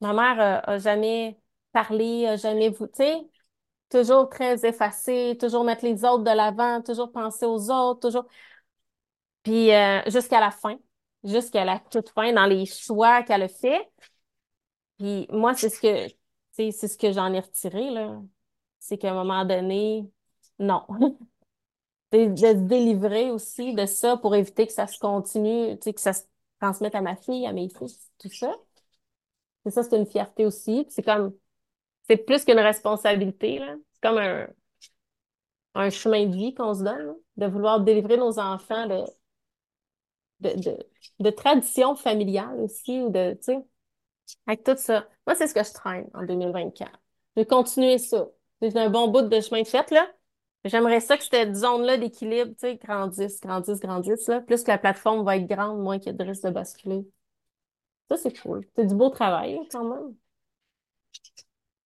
Ma mère euh, a, jamais parlé, a jamais, vou- tu sais, toujours très effacée, toujours mettre les autres de l'avant, toujours penser aux autres, toujours. Puis euh, jusqu'à la fin, jusqu'à la toute fin, dans les choix qu'elle a fait. Puis moi, c'est ce que, c'est ce que j'en ai retiré, là. C'est qu'à un moment donné, non. De, de se délivrer aussi de ça pour éviter que ça se continue, tu sais, que ça se transmette à ma fille, à mes fils, tout ça. C'est ça, c'est une fierté aussi. C'est comme, c'est plus qu'une responsabilité, là. C'est comme un, un chemin de vie qu'on se donne, là, de vouloir délivrer nos enfants de, de, de, de traditions familiales aussi, ou de, tu sais, avec tout ça. Moi, c'est ce que je traîne en 2024. Je vais continuer ça. J'ai un bon bout de chemin de fait, là. J'aimerais ça que cette zone-là d'équilibre, tu sais, grandisse, grandisse, grandisse, là. Plus que la plateforme va être grande, moins qu'il y a de risque de basculer. Ça, c'est cool. C'est du beau travail, quand même.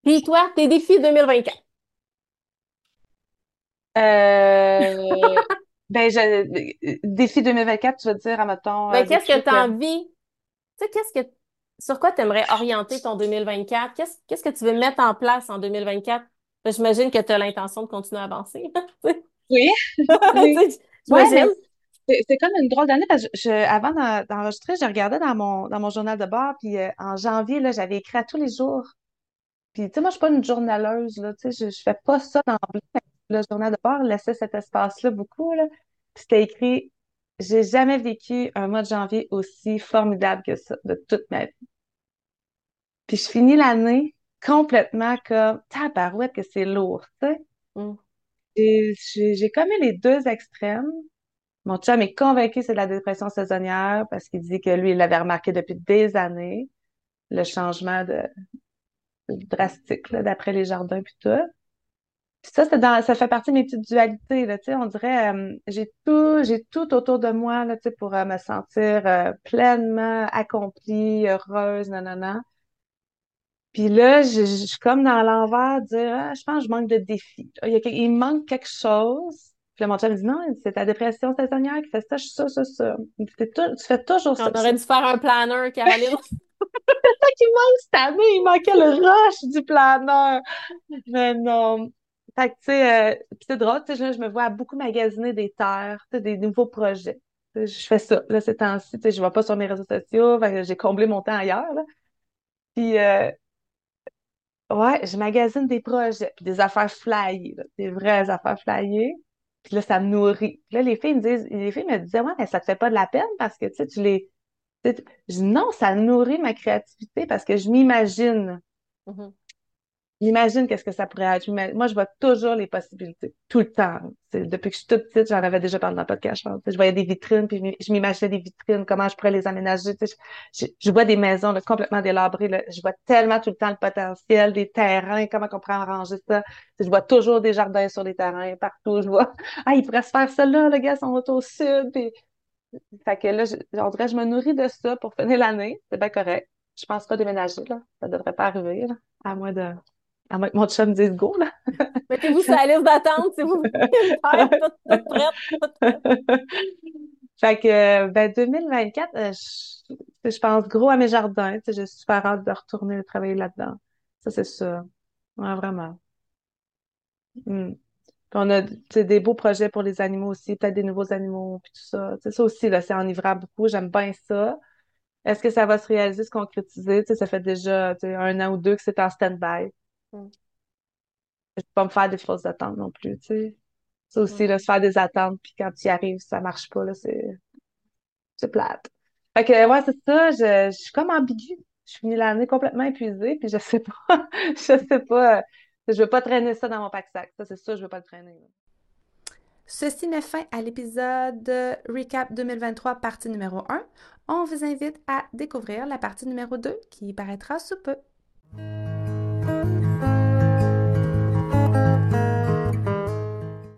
Puis toi, tes défis 2024. euh, ben, je, défi 2024, tu veux dire, admettons, euh, Ben, des qu'est-ce que tu as euh, envie? Tu sais, qu'est-ce que, sur quoi tu aimerais orienter ton 2024? Qu'est-ce, qu'est-ce que tu veux mettre en place en 2024? Ben, j'imagine que tu as l'intention de continuer à avancer. oui, Ouais, J'imagine. c'est comme une drôle d'année parce que je, avant d'en- d'enregistrer, je regardais dans mon, dans mon journal de bord, puis euh, en janvier, là, j'avais écrit à tous les jours. Puis, tu sais, moi, je suis pas une journaleuse, là, tu sais, je, je fais pas ça dans le journal de bord, laisser cet espace-là beaucoup, là. Puis c'était écrit, j'ai jamais vécu un mois de janvier aussi formidable que ça, de toute ma vie. Puis je finis l'année complètement comme, tabarouette que c'est lourd, tu sais. Mm. J'ai eu les deux extrêmes. Mon chum est convaincu que c'est de la dépression saisonnière parce qu'il dit que lui, il l'avait remarqué depuis des années, le changement de, drastique, d'après les jardins puis tout. Puis ça, dans, ça fait partie de mes petites dualités, là, tu sais, on dirait, euh, j'ai tout, j'ai tout autour de moi, là, tu sais, pour euh, me sentir euh, pleinement accomplie, heureuse, nanana. Puis là, je, je suis comme dans l'envers, dire, ah, je pense que je manque de défis. Il, y a, il manque quelque chose. Puis là, mon chum me dit, non, c'est ta dépression saisonnière qui fait ça, ça, ça, ça. Tu fais, tout, tu fais toujours ça. On aurait dû faire un planeur, Caroline. c'est ça qui manque cette année. Il manquait le rush du planeur. Mais non. Fait que, tu sais, euh, c'est drôle, tu sais, je, me vois beaucoup magasiner des terres, des nouveaux projets. Je fais ça, là, ces temps-ci, tu sais, je vois pas sur mes réseaux sociaux, j'ai comblé mon temps ailleurs, là. Puis, euh, ouais, je magasine des projets, puis des affaires flyées, des vraies affaires flyées. Puis là, ça me nourrit. Puis là, les filles me disent, les filles me disaient, ouais, mais ça te fait pas de la peine parce que, tu sais, tu les, je dis, non, ça nourrit ma créativité parce que je m'imagine. Mm-hmm. J'imagine qu'est-ce que ça pourrait être. Moi, je vois toujours les possibilités, tout le temps. Depuis que je suis toute petite, j'en avais déjà parlé dans le podcast, je voyais des vitrines, puis je m'imaginais des vitrines, comment je pourrais les aménager. Je, vois des maisons complètement délabrées. Je vois tellement tout le temps le potentiel, des terrains, comment on pourrait arranger ça. Je vois toujours des jardins sur les terrains, partout. Je vois, ah, il pourrait se faire ça là, le gars, sont au sud. Fait que là, je, on dirait, je me nourris de ça pour finir l'année. C'est bien correct. Je pense pas déménager, là. Ça devrait pas arriver, là, à moins de à moins que mon chum dise go, là. Mettez-vous sur la liste d'attente si vous voulez toute, prête, Fait que, ben, 2024, euh, je, je, pense gros à mes jardins. Tu sais, j'ai super hâte de retourner travailler là-dedans. Ça, c'est ça. Ouais, vraiment. Hmm. Puis on a des beaux projets pour les animaux aussi, peut-être des nouveaux animaux, puis tout ça. C'est ça aussi, là, c'est enivrant beaucoup. J'aime bien ça. Est-ce que ça va se réaliser, se concrétiser? Tu sais, ça fait déjà un an ou deux que c'est en stand-by. Mm. Je peux pas me faire des fausses attentes non plus, tu sais. Ça aussi, mm. là, se faire des attentes, puis quand tu y arrives, ça marche pas, là, c'est, c'est plate. Fait que, ouais, c'est ça, je, je suis comme ambiguë. Je suis finie l'année complètement épuisée, puis je sais pas, je sais pas, je veux pas traîner ça dans mon pack-sac. Ça, c'est ça, je veux pas le traîner. Ceci met fin à l'épisode Recap 2023, partie numéro 1. On vous invite à découvrir la partie numéro 2 qui paraîtra sous peu.